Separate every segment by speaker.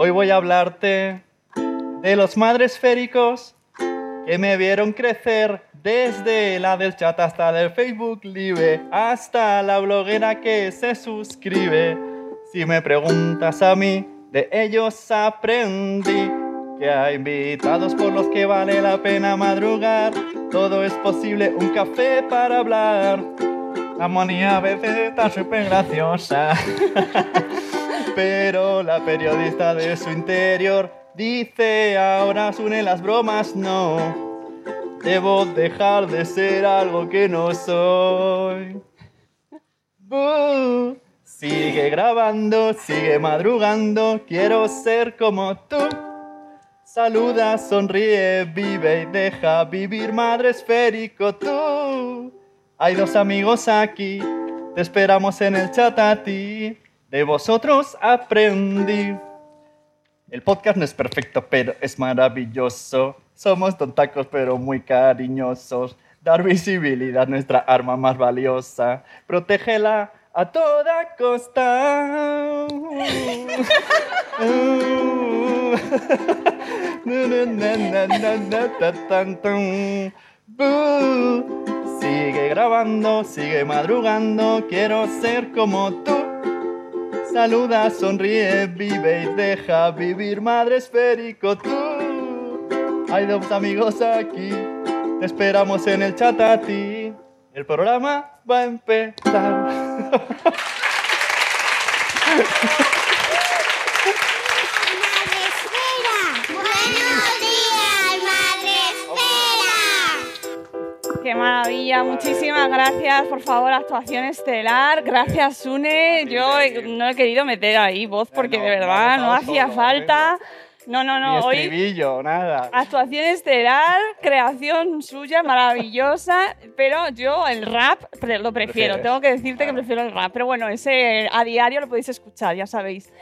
Speaker 1: Hoy voy a hablarte de los madresféricos que me vieron crecer desde la del chat hasta del Facebook Live, hasta la bloguera que se suscribe. Si me preguntas a mí, de ellos aprendí que hay invitados por los que vale la pena madrugar. Todo es posible, un café para hablar. La monía a veces está súper graciosa. Pero la periodista de su interior dice, ahora suenen las bromas, no. Debo dejar de ser algo que no soy. Sigue grabando, sigue madrugando, quiero ser como tú. Saluda, sonríe, vive y deja vivir, madre esférico tú. Hay dos amigos aquí, te esperamos en el chat a ti. De vosotros aprendí. El podcast no es perfecto, pero es maravilloso. Somos tontacos, pero muy cariñosos. Dar visibilidad, nuestra arma más valiosa. Protégela a toda costa. Sigue grabando, sigue madrugando, quiero ser como tú. Saluda, sonríe, vive y deja vivir, madre esférico tú. Hay dos amigos aquí, te esperamos en el chat a ti. El programa va a empezar.
Speaker 2: Qué maravilla, muchísimas gracias, por favor, actuación estelar, gracias Sune, yo no he querido meter ahí voz porque de verdad no hacía falta, no, no,
Speaker 1: Ni
Speaker 2: no, hoy
Speaker 1: nada.
Speaker 2: actuación estelar, creación suya, maravillosa, pero yo el rap lo prefiero,
Speaker 1: Prefieres.
Speaker 2: tengo que decirte que prefiero el rap, pero bueno, ese a diario lo podéis escuchar, ya sabéis.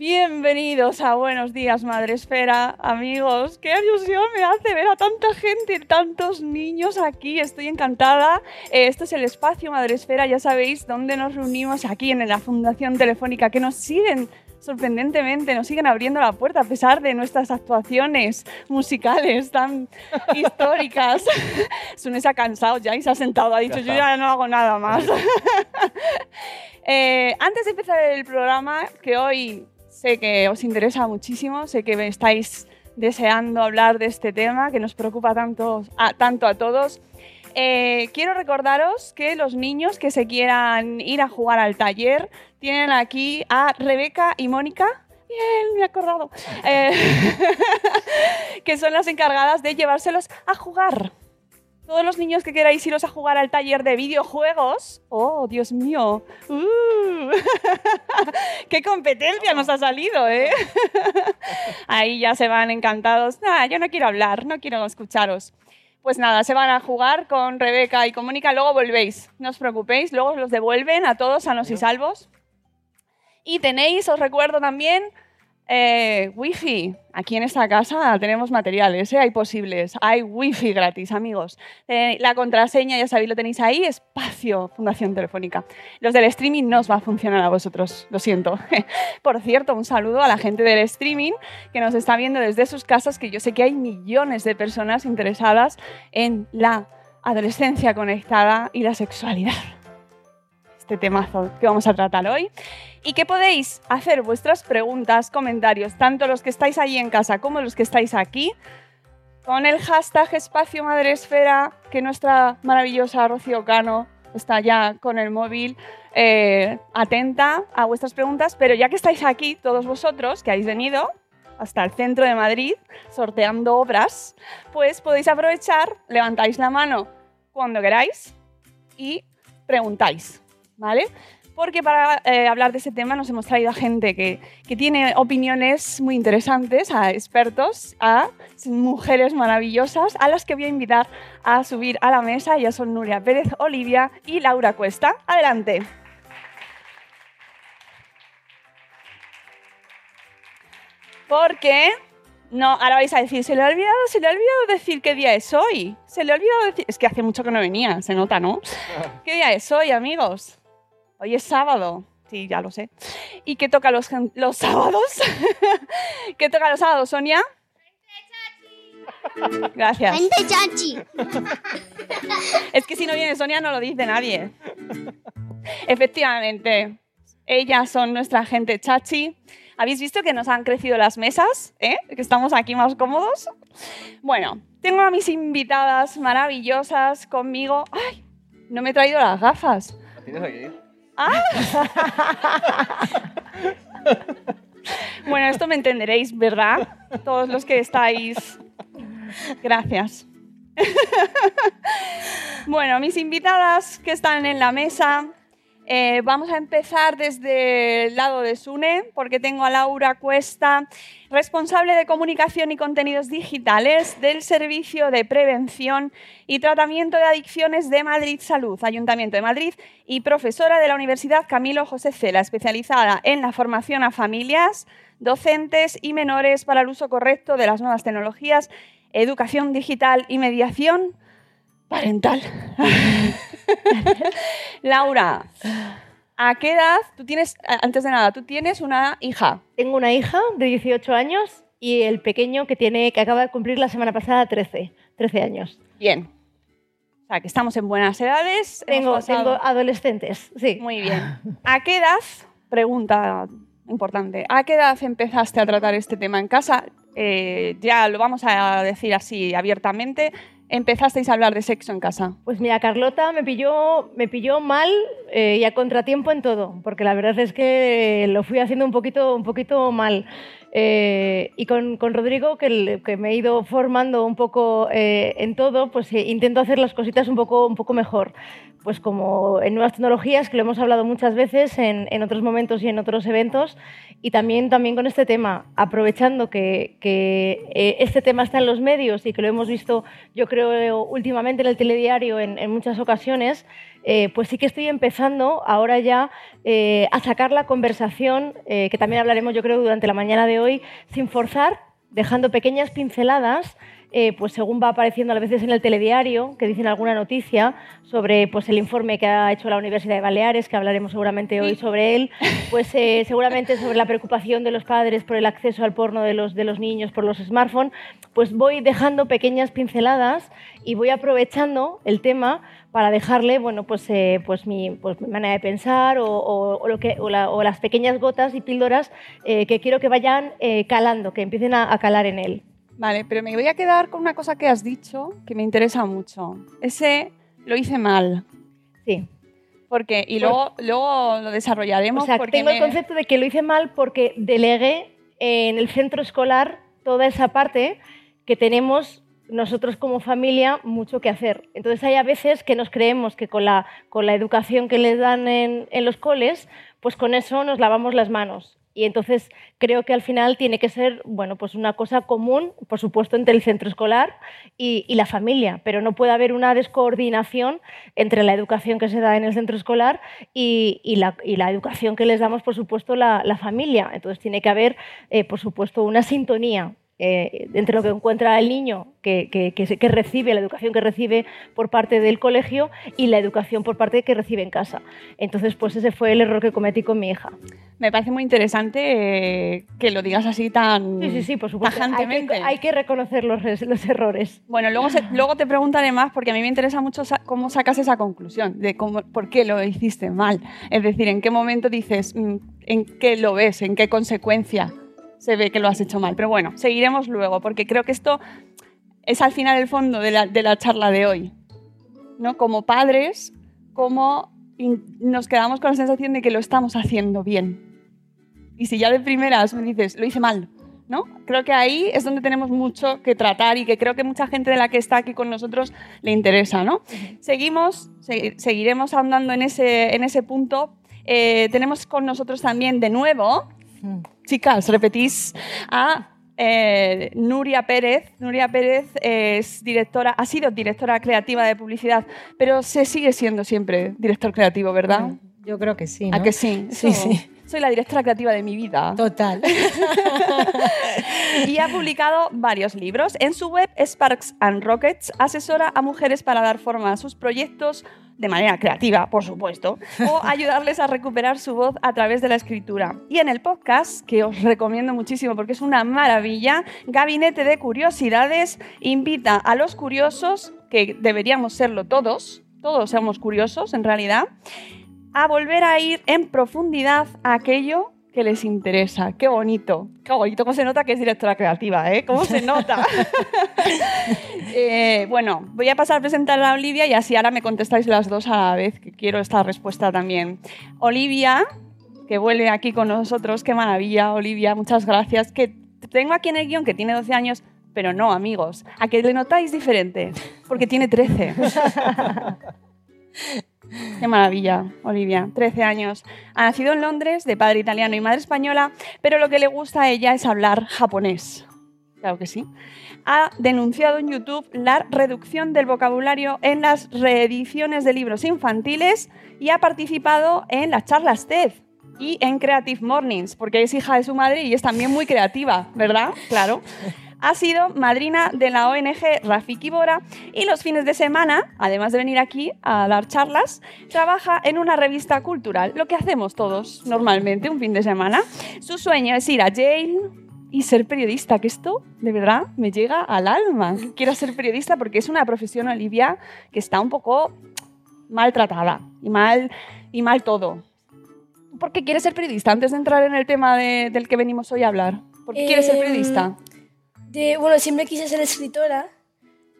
Speaker 2: Bienvenidos a Buenos Días Madre Esfera, amigos. Qué ilusión me hace ver a tanta gente, tantos niños aquí. Estoy encantada. Eh, este es el espacio Madre Esfera, ya sabéis, donde nos reunimos aquí en la Fundación Telefónica, que nos siguen sorprendentemente, nos siguen abriendo la puerta a pesar de nuestras actuaciones musicales tan históricas. Sune se ha cansado ya y se ha sentado, ha dicho, yo ya no hago nada más. Eh, antes de empezar el programa, que hoy sé que os interesa muchísimo, sé que estáis deseando hablar de este tema que nos preocupa tanto a, tanto a todos. eh, quiero recordaros que los niños que se quieran ir a jugar al taller tienen aquí a Rebeca y Mónica. Bien, me he acordado. Eh, que son las encargadas de llevárselos a jugar. Todos los niños que queráis iros a jugar al taller de videojuegos. ¡Oh, Dios mío! ¡Uh! ¡Qué competencia nos ha salido, eh! Ahí ya se van encantados. Nada, yo no quiero hablar, no quiero escucharos. Pues nada, se van a jugar con Rebeca y con Mónica, luego volvéis. No os preocupéis, luego os los devuelven a todos sanos y salvos. Y tenéis, os recuerdo también, eh, wifi. Aquí en esta casa tenemos materiales, ¿eh? hay posibles. Hay wifi gratis, amigos. Eh, la contraseña, ya sabéis, lo tenéis ahí, espacio Fundación Telefónica. Los del streaming no os va a funcionar a vosotros, lo siento. Por cierto, un saludo a la gente del streaming que nos está viendo desde sus casas, que yo sé que hay millones de personas interesadas en la adolescencia conectada y la sexualidad. Este temazo que vamos a tratar hoy. Y que podéis hacer vuestras preguntas, comentarios, tanto los que estáis allí en casa como los que estáis aquí, con el hashtag Espacio Madresfera, que nuestra maravillosa Rocío Cano está ya con el móvil eh, atenta a vuestras preguntas, pero ya que estáis aquí, todos vosotros que habéis venido hasta el centro de Madrid sorteando obras, pues podéis aprovechar, levantáis la mano cuando queráis y preguntáis, ¿vale? Porque para eh, hablar de ese tema nos hemos traído a gente que, que tiene opiniones muy interesantes, a expertos, a mujeres maravillosas, a las que voy a invitar a subir a la mesa. Ya son Nuria Pérez Olivia y Laura Cuesta. Adelante. Porque no, ahora vais a decir, se le ha olvidado, se le ha olvidado decir qué día es hoy. Se le ha olvidado decir, es que hace mucho que no venía, se nota, ¿no? ¿Qué día es hoy, amigos? Hoy es sábado. Sí, ya lo sé. ¿Y qué toca los, los sábados? ¿Qué toca los sábados, Sonia? Gracias.
Speaker 3: Gente chachi.
Speaker 2: Es que si no viene Sonia no lo dice nadie. Efectivamente, ellas son nuestra gente chachi. ¿Habéis visto que nos han crecido las mesas? ¿Eh? Que estamos aquí más cómodos. Bueno, tengo a mis invitadas maravillosas conmigo. ¡Ay! No me he traído las gafas.
Speaker 1: ¿La tienes aquí?
Speaker 2: Bueno, esto me entenderéis, ¿verdad? Todos los que estáis. Gracias. Bueno, mis invitadas que están en la mesa, eh, vamos a empezar desde el lado de Sune, porque tengo a Laura Cuesta, responsable de comunicación y contenidos digitales del Servicio de Prevención y Tratamiento de Adicciones de Madrid Salud, Ayuntamiento de Madrid, y profesora de la Universidad Camilo José Cela, especializada en la formación a familias, docentes y menores para el uso correcto de las nuevas tecnologías, educación digital y mediación parental. Laura, ¿a qué edad tú tienes, antes de nada, tú tienes una hija?
Speaker 4: Tengo una hija de 18 años y el pequeño que, tiene, que acaba de cumplir la semana pasada 13, 13 años.
Speaker 2: Bien. O sea, que estamos en buenas edades. hemos
Speaker 4: Tengo,
Speaker 2: pasado-
Speaker 4: tengo adolescentes, sí.
Speaker 2: Muy bien. ¿A qué edad, pregunta importante, ¿a qué edad empezaste a tratar este tema en casa? Eh, ya lo vamos a decir así abiertamente. ¿Empezasteis a hablar de sexo en casa?
Speaker 4: Pues mira, Carlota me pilló, me pilló mal eh, y a contratiempo en todo, porque la verdad es que lo fui haciendo un poquito, un poquito mal. Eh, y con, con Rodrigo, que, que me he ido formando un poco eh, en todo, pues eh, intento hacer las cositas un poco, un poco mejor. Pues como en nuevas tecnologías, que lo hemos hablado muchas veces en, en otros momentos y en otros eventos, y también, también con este tema, aprovechando que, que, eh, este tema está en los medios y que lo hemos visto, yo creo, últimamente en el telediario en, en muchas ocasiones, eh, pues sí que estoy empezando ahora ya eh, a sacar la conversación, que también hablaremos yo creo durante la mañana de hoy, sin forzar, dejando pequeñas pinceladas eh, pues según va apareciendo a veces en el telediario, que dicen alguna noticia sobre pues, el informe que ha hecho la Universidad de Baleares, que hablaremos seguramente hoy sobre él, pues eh, seguramente sobre la preocupación de los padres por el acceso al porno de los, de los niños por los smartphones, pues voy dejando pequeñas pinceladas y voy aprovechando el tema para dejarle bueno, pues, eh, pues, mi, pues mi manera de pensar o, o- o lo que, o, la- o las pequeñas gotas y píldoras eh, que quiero que vayan eh, calando, que empiecen a- a calar en él.
Speaker 2: Vale, pero me voy a quedar con una cosa que has dicho que me interesa mucho. Ese lo hice mal.
Speaker 4: Sí.
Speaker 2: Porque, y luego, luego lo desarrollaremos.
Speaker 4: O sea,
Speaker 2: porque
Speaker 4: tengo el concepto de que lo hice mal porque delegué en el centro escolar toda esa parte que tenemos nosotros como familia mucho que hacer. Entonces hay a veces que nos creemos que con la, con la educación que les dan en, en los coles, pues con eso nos lavamos las manos. Y entonces creo que al final tiene que ser bueno, pues una cosa común, por supuesto, entre el centro escolar y, la familia, pero no puede haber una descoordinación entre la educación que se da en el centro escolar y, la, educación que les damos, por supuesto, la, familia. Entonces tiene que haber, eh, por supuesto, una sintonía eh, entre lo que encuentra el niño que, que recibe, la educación que recibe por parte del colegio y la educación por parte que recibe en casa. Entonces, pues ese fue el error que cometí con mi hija.
Speaker 2: Me parece muy interesante eh, que lo digas así tan
Speaker 4: Sí, sí, sí, por supuesto. Hay que,
Speaker 2: tajantemente.
Speaker 4: hay que reconocer los, los errores.
Speaker 2: Bueno, luego, se- luego te preguntaré más porque a mí me interesa mucho sa- cómo sacas esa conclusión de cómo, por qué lo hiciste mal. Es decir, en qué momento dices, mm, en qué lo ves, en qué consecuencia se ve que lo has hecho mal. Pero bueno, seguiremos luego porque creo que esto es al final el fondo de la, de la charla de hoy. ¿no? Como padres, cómo in- nos quedamos con la sensación de que lo estamos haciendo bien. Y si ya de primeras me dices, lo hice mal, ¿no? Creo que ahí es donde tenemos mucho que tratar y que creo que mucha gente de la que está aquí con nosotros le interesa, ¿no? Seguimos, se- seguiremos ahondando en ese, en ese punto. Eh, tenemos con nosotros también de nuevo, chicas, repetís, a eh, Nuria Pérez. Nuria Pérez es directora, ha sido directora creativa de publicidad, pero se sigue siendo siempre director creativo, ¿verdad?
Speaker 5: Yo creo que sí.
Speaker 2: ¿A que sí?
Speaker 5: Sí, sí.
Speaker 2: Soy la directora creativa de mi vida.
Speaker 5: Total.
Speaker 2: y ha publicado varios libros. En su web, Sparks and Rockets, asesora a mujeres para dar forma a sus proyectos de manera creativa, por supuesto, o ayudarles a recuperar su voz a través de la escritura. Y en el podcast, que os recomiendo muchísimo porque es una maravilla, Gabinete de Curiosidades invita a los curiosos, que deberíamos serlo todos, todos somos curiosos en realidad, a volver a ir en profundidad a aquello que les interesa. Qué bonito, qué bonito. ¿Cómo se nota que es directora creativa? ¿eh? ¿Cómo se nota? Eh, bueno, voy a pasar a presentar a Olivia y así ahora me contestáis las dos a la vez, que quiero esta respuesta también. Olivia, que vuelve aquí con nosotros, qué maravilla, Olivia, muchas gracias. Que tengo aquí en el guion que tiene 12 años, pero no, amigos, a que le notáis diferente, porque tiene 13. Qué maravilla, Olivia. 13 años. Ha nacido en Londres, de padre italiano y madre española, pero lo que le gusta a ella es hablar japonés. Claro que sí. Ha denunciado en YouTube la reducción del vocabulario en las reediciones de libros infantiles y ha participado en las charlas TED y en Creative Mornings, porque es hija de su madre y es también muy creativa, ¿verdad? Claro. Ha sido madrina de la ONG Rafiki Bora y los fines de semana, además de venir aquí a dar charlas, trabaja en una revista cultural, lo que hacemos todos normalmente un fin de semana. Su sueño es ir a Yale y ser periodista, que esto de verdad me llega al alma. Quiero ser periodista porque es una profesión, Olivia, que está un poco maltratada y mal, y mal todo. ¿Por qué quieres ser periodista? Antes de entrar en el tema de- del que venimos hoy a hablar. ¿Por qué quieres ser
Speaker 6: Em,
Speaker 2: periodista?
Speaker 6: De, bueno, siempre quise ser escritora,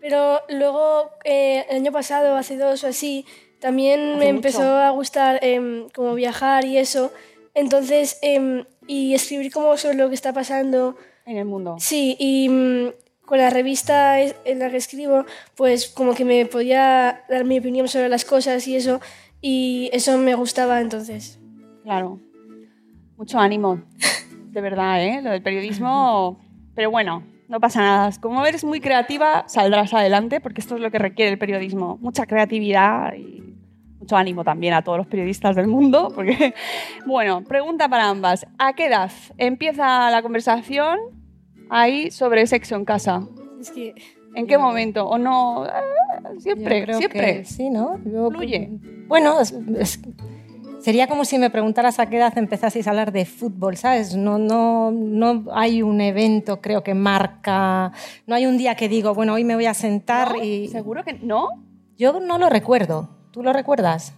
Speaker 6: pero luego eh, el año pasado, hace dos o así, también me
Speaker 2: mucho.
Speaker 6: empezó a gustar em, como viajar y eso. Entonces, em, y escribir como sobre lo que está pasando.
Speaker 2: En el mundo.
Speaker 6: Sí, y mm, con la revista en la que escribo, pues como que me podía dar mi opinión sobre las cosas y eso, y eso me gustaba entonces.
Speaker 2: Claro. Mucho ánimo. De verdad, ¿eh? Lo del periodismo. Pero bueno, no pasa nada. Como eres muy creativa, saldrás adelante, porque esto es lo que requiere el periodismo. Mucha creatividad y mucho ánimo también a todos los periodistas del mundo. Porque, bueno, pregunta para ambas. ¿A qué edad empieza la conversación ahí sobre sexo en casa?
Speaker 6: Es que
Speaker 2: ¿En qué momento? ¿O no? Ah, Siempre, siempre.
Speaker 5: sí, ¿no? Yo-
Speaker 2: Fluye.
Speaker 5: Bueno, es- es- sería como si me preguntaras a qué edad empezaseis a hablar de fútbol, ¿sabes? No, no, no hay un evento, creo que marca. No hay un día que digo, bueno, hoy me voy a sentar
Speaker 2: ¿No?
Speaker 5: y.
Speaker 2: ¿Seguro que no?
Speaker 5: Yo no lo recuerdo. ¿Tú lo recuerdas?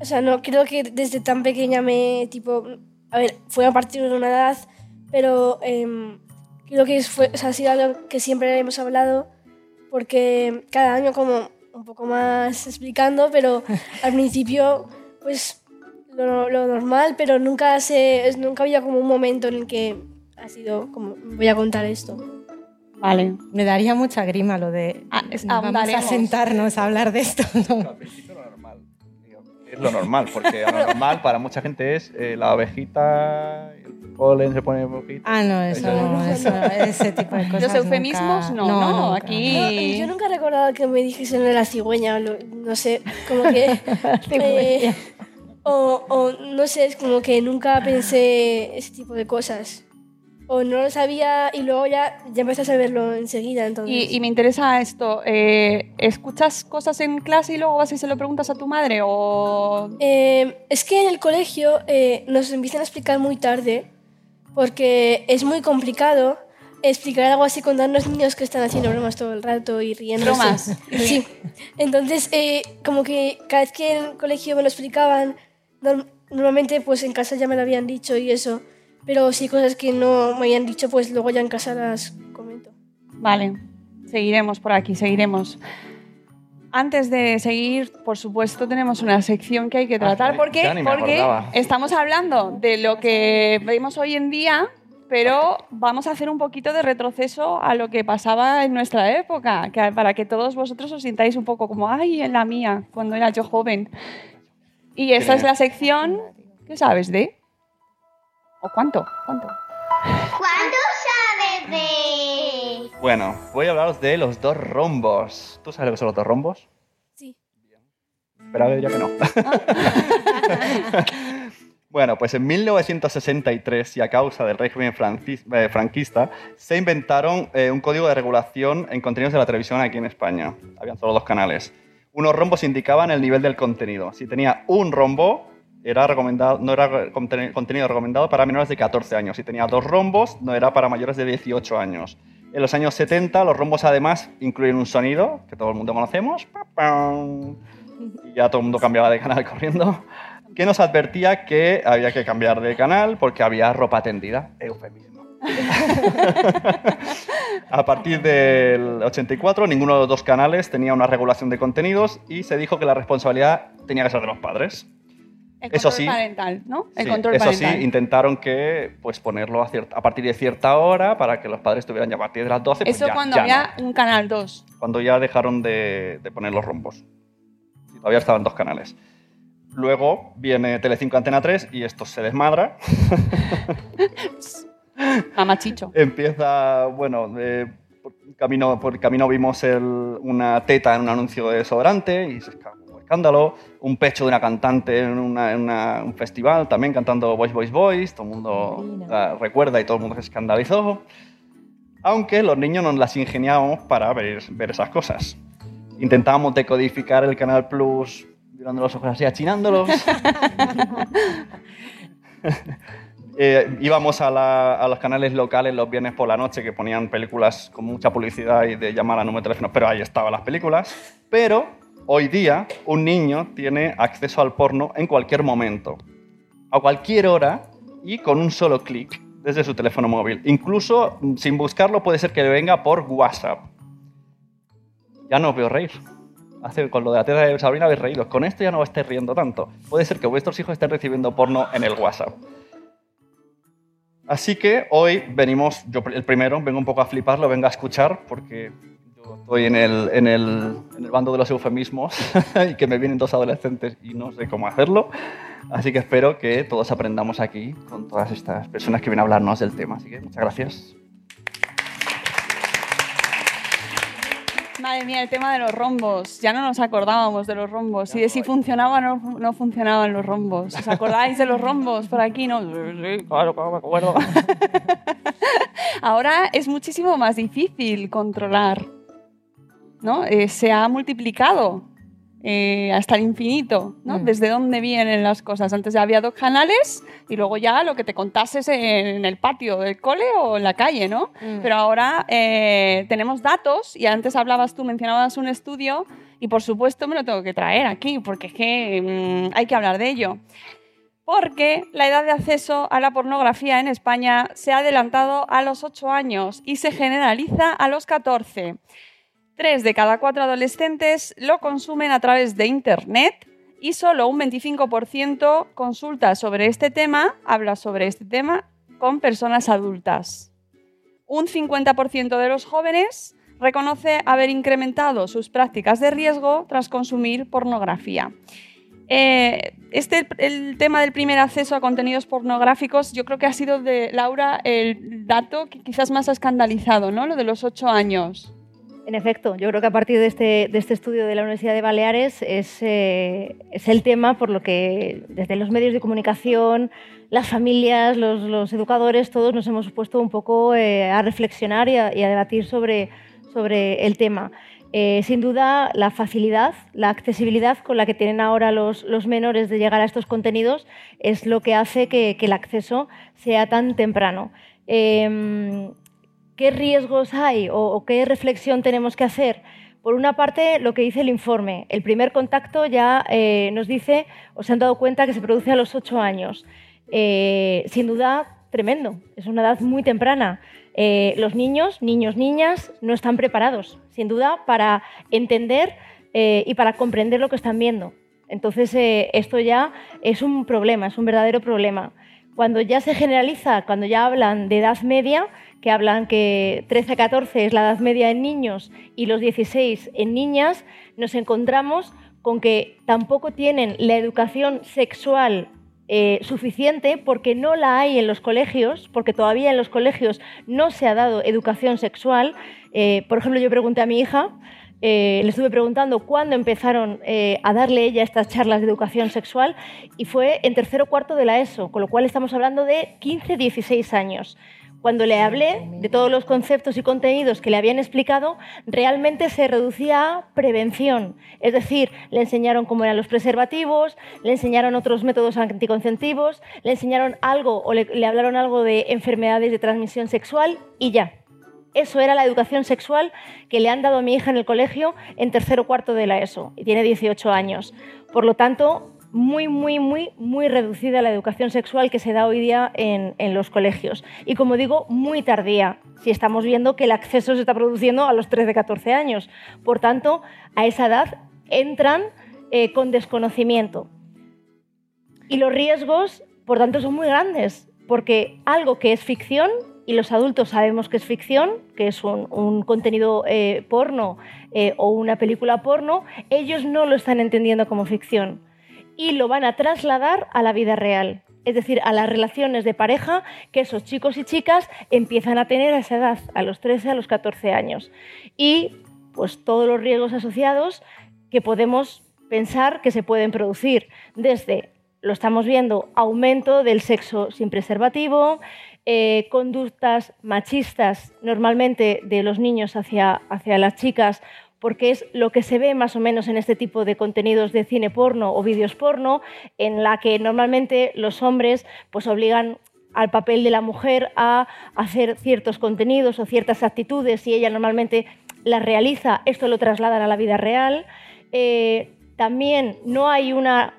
Speaker 6: O sea, no, creo que desde tan pequeña me, tipo, a ver, fue a partir de una edad, pero em, creo que fue, o sea, ha sido algo que siempre hemos hablado, porque cada año como un poco más explicando, pero al principio, pues, lo, lo normal, pero nunca, se, nunca había como un momento en el que ha sido como, voy a contar esto.
Speaker 2: Vale.
Speaker 5: Me daría mucha grima lo de.
Speaker 2: Ah, es-
Speaker 5: vamos a sentarnos a hablar de esto. ¿no?
Speaker 1: Lo normal. Es lo normal, porque lo normal para mucha gente es eh, la ovejita, y el polen se pone ovejita.
Speaker 5: Ah, no, eso no, eso, ese tipo de cosas.
Speaker 2: Los eufemismos
Speaker 5: nunca-
Speaker 2: no, no,
Speaker 5: nunca.
Speaker 2: aquí-
Speaker 6: No, y yo nunca he recordado que me dijesen de la cigüeña, no sé, como que... eh, o, o no sé, es como que nunca pensé ese tipo de cosas. o no lo sabía y luego ya, ya empecé a saberlo enseguida. Entonces.
Speaker 2: Y, y me interesa esto, eh, ¿escuchas cosas en clase y luego vas y se lo preguntas a tu madre? O...
Speaker 6: Eh, es que en el colegio eh, nos empiezan a explicar muy tarde porque es muy complicado explicar algo así con tantos niños que están haciendo bromas todo el rato y riéndose.
Speaker 2: Bromas.
Speaker 6: Sí. Entonces, eh, como que cada vez que en el colegio me lo explicaban, normalmente pues en casa ya me lo habían dicho y eso. Pero si hay cosas que no me habían dicho, pues luego ya en casa las comento.
Speaker 2: Vale, seguiremos por aquí, seguiremos. Antes de seguir, por supuesto, tenemos una sección que hay que tratar
Speaker 1: ya-
Speaker 2: porque, porque estamos hablando de lo que vemos hoy en día, pero vamos a hacer un poquito de retroceso a lo que pasaba en nuestra época, que- para que todos vosotros os sintáis un poco como, ay, en la mía, cuando era yo joven. Y esta es la sección, ¿qué sabes de? ¿O cuánto? ¿Cuánto?
Speaker 3: ¿Cuánto sabes de...?
Speaker 1: Bueno, voy a hablaros de los dos rombos. ¿Tú sabes lo que son los dos rombos?
Speaker 6: Sí.
Speaker 1: Pero a ver, ya que no. bueno, pues en 1963 y a causa del régimen eh, franquista se inventaron eh, un código de regulación en contenidos de la televisión aquí en España. Habían solo dos canales. Unos rombos indicaban el nivel del contenido. Si tenía un rombo, era recomendado, no era contenido recomendado para menores de 14 años. Si tenía dos rombos, no era para mayores de 18 años. En los años 70, los rombos además incluyen un sonido que todo el mundo conocemos. Y ya todo el mundo cambiaba de canal corriendo. Que nos advertía que había que cambiar de canal porque había ropa tendida. Eufemismo. A partir del 84, ninguno de los dos canales tenía una regulación de contenidos y se dijo que la responsabilidad tenía que ser de los padres.
Speaker 2: El
Speaker 1: Eso sí.
Speaker 2: parental, ¿no? El
Speaker 1: Sí,
Speaker 2: control
Speaker 1: eso
Speaker 2: parental.
Speaker 1: sí, intentaron que pues ponerlo a, partir de cierta hora para que los padres tuvieran ya a partir de las 12. pues
Speaker 2: Eso
Speaker 1: ya-
Speaker 2: cuando
Speaker 1: ya
Speaker 2: había
Speaker 1: no.
Speaker 2: un canal 2.
Speaker 1: Cuando ya dejaron de, de poner los rombos. Y todavía estaban dos canales. Luego viene Telecinco Antena 3 y esto se desmadra.
Speaker 2: Mamachicho.
Speaker 1: Empieza, bueno, eh, por, camino, por camino vimos el- una teta en un anuncio de desodorante y se un escándalo. Un pecho de una cantante en, una- en una- un festival también cantando Boys, Boys, Boys. Todo el mundo la recuerda y todo el mundo se escandalizó. Aunque los niños nos las ingeniábamos para ver, ver esas cosas. Intentábamos decodificar el Canal Plus mirando los ojos así, achinándolos. Eh, íbamos a, la- a los canales locales los viernes por la noche que ponían películas con mucha publicidad y de llamar a número de teléfono, pero ahí estaban las películas. Pero hoy día un niño tiene acceso al porno en cualquier momento, a cualquier hora y con un solo clic desde su teléfono móvil. Incluso mm, sin buscarlo puede ser que le venga por WhatsApp. Ya no os veo reír. Hace, con lo de la teta de Sabrina habéis reído. Con esto ya no estáis riendo tanto. Puede ser que vuestros hijos estén recibiendo porno en el WhatsApp. Así que hoy venimos, yo el primero, vengo un poco a fliparlo, vengo a escuchar, porque yo estoy en el, en el, en el bando de los eufemismos y que me vienen dos adolescentes y no sé cómo hacerlo. Así que espero que todos aprendamos aquí con todas estas personas que vienen a hablarnos del tema. Así que muchas gracias.
Speaker 2: Madre mía, el tema de los rombos. Ya no nos acordábamos de los rombos y de si funcionaban o no, no funcionaban los rombos. ¿Os acordáis de los rombos por aquí? No, sí, claro, claro, me acuerdo. Ahora es muchísimo más difícil controlar. ¿no? Eh, se ha multiplicado eh, hasta el infinito. ¿no?
Speaker 5: Mm.
Speaker 2: ¿Desde dónde vienen las cosas? Antes ya había dos canales y luego ya lo que te contases en el patio del cole o en la calle, ¿no?
Speaker 5: Mm.
Speaker 2: Pero ahora eh, tenemos datos y antes hablabas tú, mencionabas un estudio y por supuesto me lo tengo que traer aquí porque es que mm, hay que hablar de ello. Porque la edad de acceso a la pornografía en España se ha adelantado a los 8 años y se generaliza a los 14. Tres de cada cuatro adolescentes lo consumen a través de Internet y solo un 25% consulta sobre este tema, habla sobre este tema con personas adultas. Un 50% de los jóvenes reconoce haber incrementado sus prácticas de riesgo tras consumir pornografía. Eh, este, el tema del primer acceso a contenidos pornográficos, yo creo que ha sido de Laura el dato que quizás más ha escandalizado, ¿no? Lo de los ocho años.
Speaker 4: En efecto, yo creo que a partir de este, de este estudio de la Universidad de Baleares es, eh, es, el tema por lo que desde los medios de comunicación, las familias, los, educadores, todos nos hemos puesto un poco eh, a reflexionar y a, debatir sobre, sobre el tema. Eh, sin duda, la facilidad, la accesibilidad con la que tienen ahora los, los menores de llegar a estos contenidos es lo que hace que, el acceso sea tan temprano. Eh, ¿Qué riesgos hay o, qué reflexión tenemos que hacer? Por una parte, lo que dice el informe. El primer contacto ya eh, nos dice, o se han dado cuenta, que se produce a los ocho años. Eh, sin duda, tremendo. Es una edad muy temprana. Eh, los niños, niños, niñas, no están preparados, sin duda, para entender y para comprender lo que están viendo. Entonces, esto ya es un problema, es un verdadero problema. Cuando ya se generaliza, cuando ya hablan de edad media, que hablan que 13-14 es la edad media en niños y los 16 en niñas, nos encontramos con que tampoco tienen la educación sexual eh, suficiente porque no la hay en los colegios, porque todavía en los colegios no se ha dado educación sexual. Eh, por ejemplo, yo pregunté a mi hija, eh, le estuve preguntando cuándo empezaron a darle ella estas charlas de educación sexual y fue en tercero o cuarto de la ESO, con lo cual estamos hablando de 15-16 años. Cuando le hablé de todos los conceptos y contenidos que le habían explicado, realmente se reducía a prevención. Es decir, le enseñaron cómo eran los preservativos, le enseñaron otros métodos anticonceptivos, le enseñaron algo o le, hablaron algo de enfermedades de transmisión sexual y ya. Eso era la educación sexual que le han dado a mi hija en el colegio en tercero cuarto de la ESO y tiene 18 años. Por lo tanto, muy, muy, muy, muy reducida la educación sexual que se da hoy día en, los colegios. Y como digo, muy tardía, si estamos viendo que el acceso se está produciendo a los 13-14 años. Por tanto, a esa edad entran eh, con desconocimiento. Y los riesgos, por tanto, son muy grandes, porque algo que es ficción y los adultos sabemos que es ficción, que es un, un contenido eh, porno eh, o una película porno, ellos no lo están entendiendo como ficción y lo van a trasladar a la vida real. Es decir, a las relaciones de pareja que esos chicos y chicas empiezan a tener a esa edad, a los 13, a los 14 años. Y pues todos los riesgos asociados que podemos pensar que se pueden producir, desde, lo estamos viendo, aumento del sexo sin preservativo, eh, conductas machistas normalmente de los niños hacia, hacia las chicas porque es lo que se ve más o menos en este tipo de contenidos de cine porno o vídeos porno, en la que normalmente los hombres pues obligan al papel de la mujer a hacer ciertos contenidos o ciertas actitudes y ella normalmente las realiza, esto lo trasladan a la vida real. Eh, también no hay una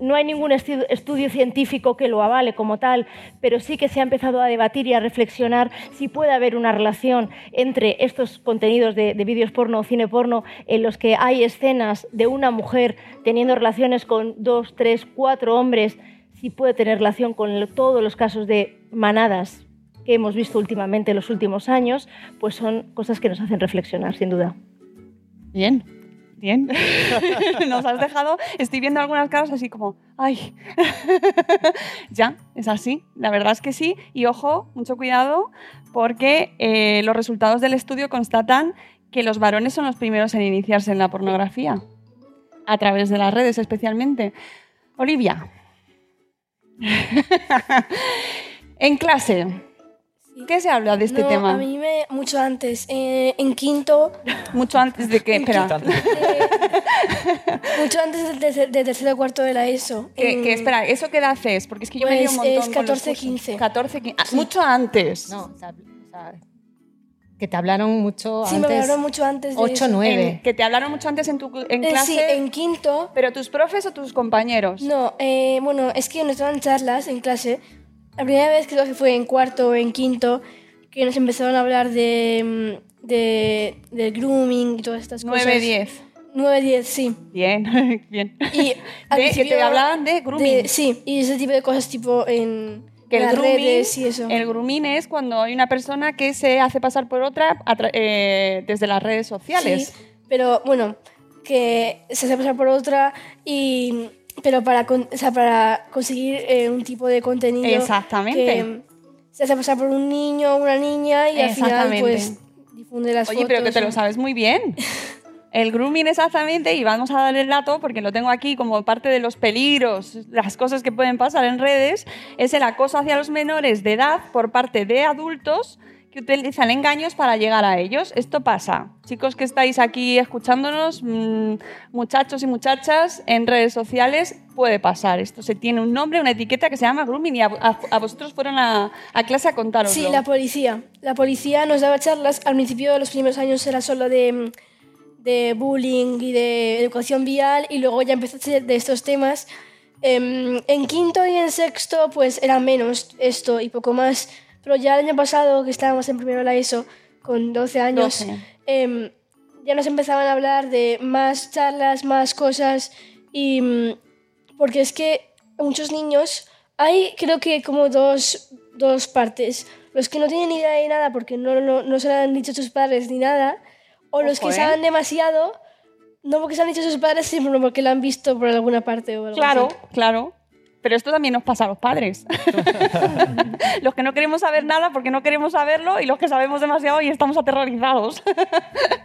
Speaker 4: no hay ningún estudio científico que lo avale como tal, pero sí que se ha empezado a debatir y a reflexionar si puede haber una relación entre estos contenidos de, de vídeos porno o cine porno en los que hay escenas de una mujer teniendo relaciones con dos, tres, cuatro hombres, si puede tener relación con todos los casos de manadas que hemos visto últimamente en los últimos años, pues son cosas que nos hacen reflexionar, sin duda.
Speaker 2: Bien, Bien. Nos has dejado. Estoy viendo algunas caras así como, ay. ya, es así. La verdad es que sí. Y ojo, mucho cuidado, porque eh, los resultados del estudio constatan que los varones son los primeros en iniciarse en la pornografía. A través de las redes, especialmente. Olivia. en clase, ¿Qué se habla de este
Speaker 6: no,
Speaker 2: tema?
Speaker 6: A mí me. Mucho antes. Eh, en quinto.
Speaker 2: Mucho antes de qué? Espera.
Speaker 6: Eh, mucho antes de, de tercero cuarto de la ESO.
Speaker 2: ¿Qué,
Speaker 6: En-
Speaker 2: qué, espera, ¿eso qué edad es? Porque es que yo me lío un
Speaker 6: Pues
Speaker 2: montón.
Speaker 6: es
Speaker 2: con los
Speaker 6: 14,
Speaker 2: cursos.
Speaker 6: 15.
Speaker 2: 14, 15. ah, Mucho antes.
Speaker 5: No, o sea, o que te hablaron mucho
Speaker 6: Sí, me
Speaker 5: antes.
Speaker 6: hablaron mucho antes de
Speaker 5: 8,
Speaker 6: eso.
Speaker 5: 9.
Speaker 2: En- que te hablaron mucho antes en tu en
Speaker 6: Eh,
Speaker 2: clase.
Speaker 6: sí, en quinto.
Speaker 2: ¿Pero tus profes o tus compañeros?
Speaker 6: No, eh, bueno, es que nos daban charlas en clase. La primera vez creo que fue en cuarto o en quinto que nos empezaron a hablar de, mm, de, del grooming y todas estas
Speaker 2: 9,
Speaker 6: cosas.
Speaker 2: 10.
Speaker 6: 9, 10, sí.
Speaker 2: Bien, bien.
Speaker 6: Y al
Speaker 2: De- que te hablaban de grooming.
Speaker 6: sí, y ese tipo de cosas tipo en
Speaker 2: Que el
Speaker 6: las
Speaker 2: grooming,
Speaker 6: redes y eso.
Speaker 2: el grooming es cuando hay una persona que se hace pasar por otra eh, desde las redes sociales.
Speaker 6: Sí, pero bueno, que se hace pasar por otra y pero para, con- o sea, para conseguir eh, un tipo de contenido
Speaker 2: Exactamente.
Speaker 6: que se hace pasar por un niño o una niña y al final pues difunde las
Speaker 2: Oye,
Speaker 6: fotos.
Speaker 2: pero que te lo sabes muy bien. El grooming exactamente, y vamos a darle el dato porque lo tengo aquí como parte de los peligros, las cosas que pueden pasar en redes, es el acoso hacia los menores de edad por parte de adultos que utilizan engaños para llegar a ellos. Esto pasa. Chicos que estáis aquí escuchándonos, mm, muchachos y muchachas en redes sociales, puede pasar. Esto se tiene un nombre, una etiqueta que se llama grooming y a, a- a vosotros fueron a, a clase a contaros.
Speaker 6: Sí, la policía. La policía nos daba charlas. Al principio de los primeros años era solo de, de bullying y de educación vial y luego ya empezó a ser de estos temas. Em, en quinto y en sexto pues era menos esto y poco más. Pero ya el año pasado, que estábamos en primero de la ESO, con 12 años,
Speaker 2: 12.
Speaker 6: em, ya nos empezaban a hablar de más charlas, más cosas y mm, porque es que muchos niños hay creo que como dos, dos partes los que no tienen idea de nada porque no, no, no se lo han dicho sus padres ni nada o los
Speaker 2: Ojo,
Speaker 6: que
Speaker 2: ¿eh?
Speaker 6: saben demasiado no porque se han dicho sus padres sino porque lo han visto por alguna parte o algo
Speaker 2: Claro,
Speaker 6: así.
Speaker 2: claro. Pero esto también nos pasa a los padres. los que no queremos saber nada porque no queremos saberlo y los que sabemos demasiado y estamos aterrorizados.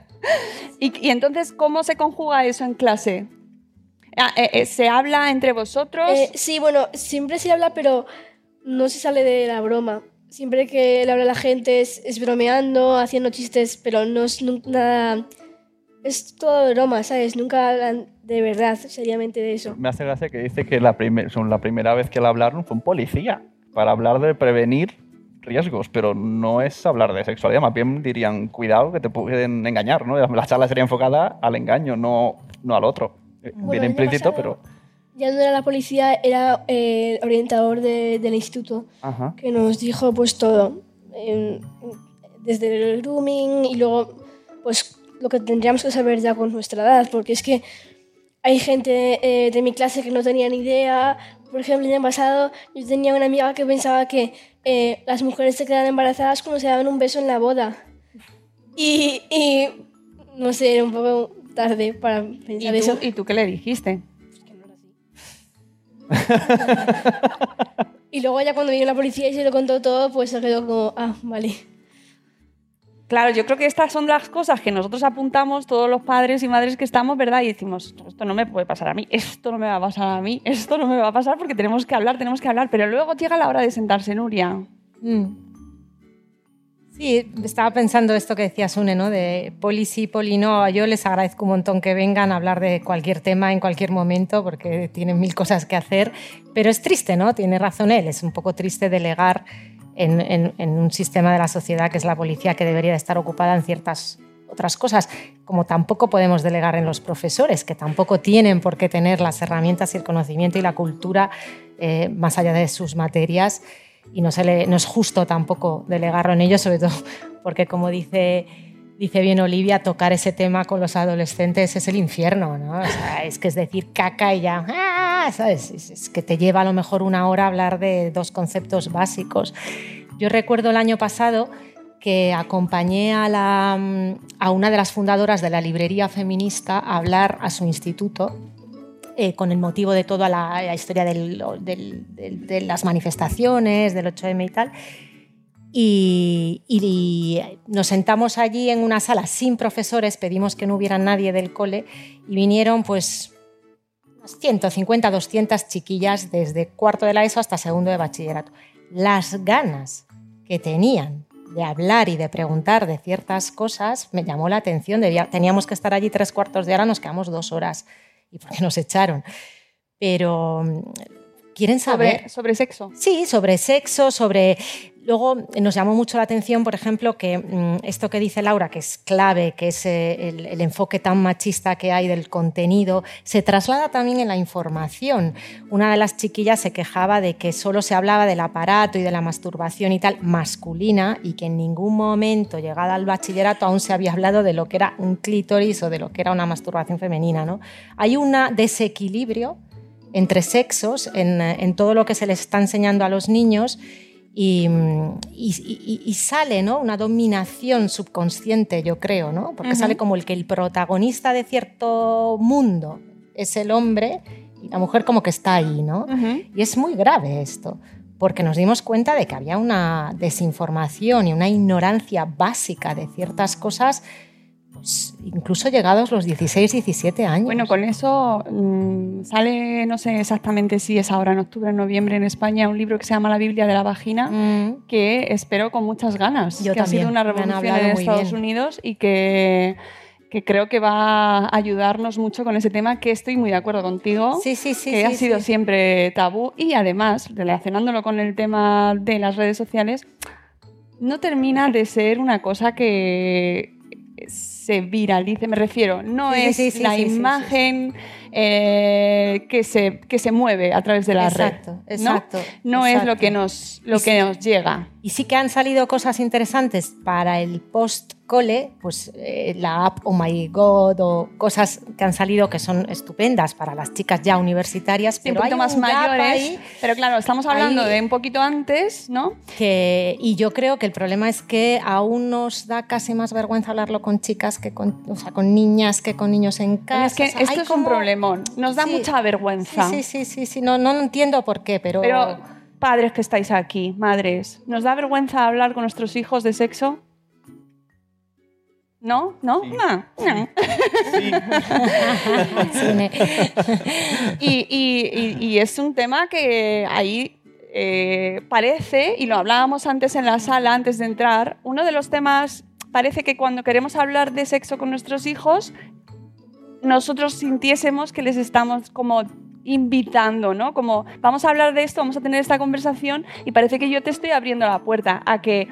Speaker 2: y, y entonces, ¿cómo se conjuga eso en clase? Ah, eh, eh, ¿Se habla entre vosotros?
Speaker 6: Eh, sí, bueno, siempre se habla, pero no se sale de la broma. Siempre que le habla a la gente es, es bromeando, haciendo chistes, pero no es nada... Es todo broma, ¿sabes? Nunca hablan de verdad, seriamente de eso.
Speaker 1: Me hace gracia que dice que la, primer- son la primera vez que la hablaron fue un policía para hablar de prevenir riesgos, pero no es hablar de sexualidad, más bien dirían, cuidado que te pueden engañar, ¿no? La charla sería enfocada al engaño, no, no al otro. Eh,
Speaker 6: Bueno, año
Speaker 1: implícito,
Speaker 6: pasado-
Speaker 1: pero...
Speaker 6: Ya no era la policía, era eh, el orientador de- del instituto,
Speaker 1: Ajá.
Speaker 6: que nos dijo pues todo. desde el grooming y luego pues lo que tendríamos que saber ya con nuestra edad, porque es que hay gente eh, de mi clase que no tenía ni idea. Por ejemplo, el año pasado yo tenía una amiga que pensaba que eh, las mujeres se quedan embarazadas cuando se daban un beso en la boda. Y, y no sé, era un poco tarde para
Speaker 2: ¿Y,
Speaker 6: pensar
Speaker 2: tú,
Speaker 6: eso.
Speaker 2: ¿Y tú qué le dijiste?
Speaker 6: Y luego ya cuando vino la policía y se lo contó todo, pues se quedó como, ah, vale.
Speaker 2: Claro, yo creo que estas son las cosas que nosotros apuntamos, todos los padres y madres que estamos, ¿verdad? Y decimos, esto no me puede pasar a mí, esto no me va a pasar a mí, esto no me va a pasar porque tenemos que hablar, tenemos que hablar. Pero luego llega la hora de sentarse, Nuria.
Speaker 5: Mm. Sí, estaba pensando esto que decía Sune, ¿no? De poli sí, poli no. Yo les agradezco un montón que vengan a hablar de cualquier tema en cualquier momento porque tienen mil cosas que hacer. Pero es triste, ¿no? Tiene razón él. Es un poco triste delegar en, un sistema de la sociedad que es la policía que debería de estar ocupada en ciertas otras cosas, como tampoco podemos delegar en los profesores, que tampoco tienen por qué tener las herramientas y el conocimiento y la cultura eh, más allá de sus materias. Y no, se le- no es justo tampoco delegarlo en ellos, sobre todo porque, como dice, dice bien Olivia, tocar ese tema con los adolescentes es el infierno, ¿no? O sea, es que es decir caca y ya, ¡ah! ¿sabes? Es, es que te lleva a lo mejor una hora hablar de dos conceptos básicos. Yo recuerdo el año pasado que acompañé a, la, a una de las fundadoras de la librería feminista a hablar a su instituto eh, con el motivo de toda la, la historia del- del- del- de las manifestaciones, del 8M y tal. Y, y nos sentamos allí en una sala sin profesores, pedimos que no hubiera nadie del cole y vinieron pues unas 150, 200 chiquillas desde cuarto de la ESO hasta segundo de bachillerato. Las ganas que tenían de hablar y de preguntar de ciertas cosas me llamó la atención. Debía- teníamos que estar allí tres cuartos de hora, nos quedamos dos horas y por qué nos echaron. Pero quieren saber.
Speaker 2: Sobre, sobre sexo.
Speaker 5: Sí, sobre sexo, sobre... Luego nos llamó mucho la atención, por ejemplo, que mm, esto que dice Laura, que es clave, que es eh, el, enfoque tan machista que hay del contenido, se traslada también en la información. Una de las chiquillas se quejaba de que solo se hablaba del aparato y de la masturbación y tal masculina y que en ningún momento, llegada al bachillerato, aún se había hablado de lo que era un clítoris o de lo que era una masturbación femenina. Hay un desequilibrio entre sexos en, en todo lo que se les está enseñando a los niños y, y- y- y sale ¿no? una dominación subconsciente, yo creo, ¿no? porque sale como el que el protagonista de cierto mundo es el hombre y la mujer como que está ahí, ¿no? Y es muy grave esto, porque nos dimos cuenta de que había una desinformación y una ignorancia básica de ciertas cosas, incluso llegados los 16, 17 años.
Speaker 2: Bueno, con eso mmm, sale, no sé exactamente si es ahora en octubre o noviembre en España, un libro que se llama La Biblia de la Vagina,
Speaker 5: Mm.
Speaker 2: que espero con muchas ganas,
Speaker 5: Yo
Speaker 2: que ha sido una revolución en Estados
Speaker 5: bien.
Speaker 2: Unidos y que, que creo que va a ayudarnos mucho con ese tema, que estoy muy de acuerdo contigo.
Speaker 5: Sí, sí, sí.
Speaker 2: que
Speaker 5: sí,
Speaker 2: ha sido
Speaker 5: sí.
Speaker 2: siempre tabú y además, relacionándolo con el tema de las redes sociales, no termina de ser una cosa que se viralice, me refiero, no
Speaker 5: Sí,
Speaker 2: es
Speaker 5: sí, sí,
Speaker 2: la imagen eh, que, se, que se mueve a través de la
Speaker 5: Exacto,
Speaker 2: red. ¿no?
Speaker 5: exacto,
Speaker 2: No es lo que nos, lo que nos llega.
Speaker 5: Y sí que han salido cosas interesantes para el post-cole, pues eh, la app Oh My God o cosas que han salido que son estupendas para las chicas ya universitarias,
Speaker 2: Sí, un
Speaker 5: pero hay
Speaker 2: poquito más
Speaker 5: un
Speaker 2: mayores,
Speaker 5: ahí
Speaker 2: pero claro, estamos hablando
Speaker 5: ahí-
Speaker 2: de un poquito antes, ¿no?
Speaker 5: que, y yo creo que el problema es que aún nos da casi más vergüenza hablarlo con chicas que con, o sea, con niñas que con niños en casa.
Speaker 2: es que
Speaker 5: O sea,
Speaker 2: esto
Speaker 5: hay
Speaker 2: es un
Speaker 5: como-
Speaker 2: problemón, nos da
Speaker 5: Sí.
Speaker 2: mucha vergüenza.
Speaker 5: Sí, sí, sí, sí, sí, no, no entiendo por qué, pero...
Speaker 2: Pero padres que estáis aquí, madres, ¿nos da vergüenza hablar con nuestros hijos de sexo? ¿No? ¿No?
Speaker 1: Sí.
Speaker 2: No, no.
Speaker 1: Sí.
Speaker 5: Sí, ne-
Speaker 2: Y, y- y- y es un tema que ahí eh, parece, y lo hablábamos antes en la sala, antes de entrar, uno de los temas, parece que cuando queremos hablar de sexo con nuestros hijos, nosotros sintiésemos que les estamos como invitando, ¿no? Como vamos a hablar de esto, vamos a tener esta conversación y parece que yo te estoy abriendo la puerta a que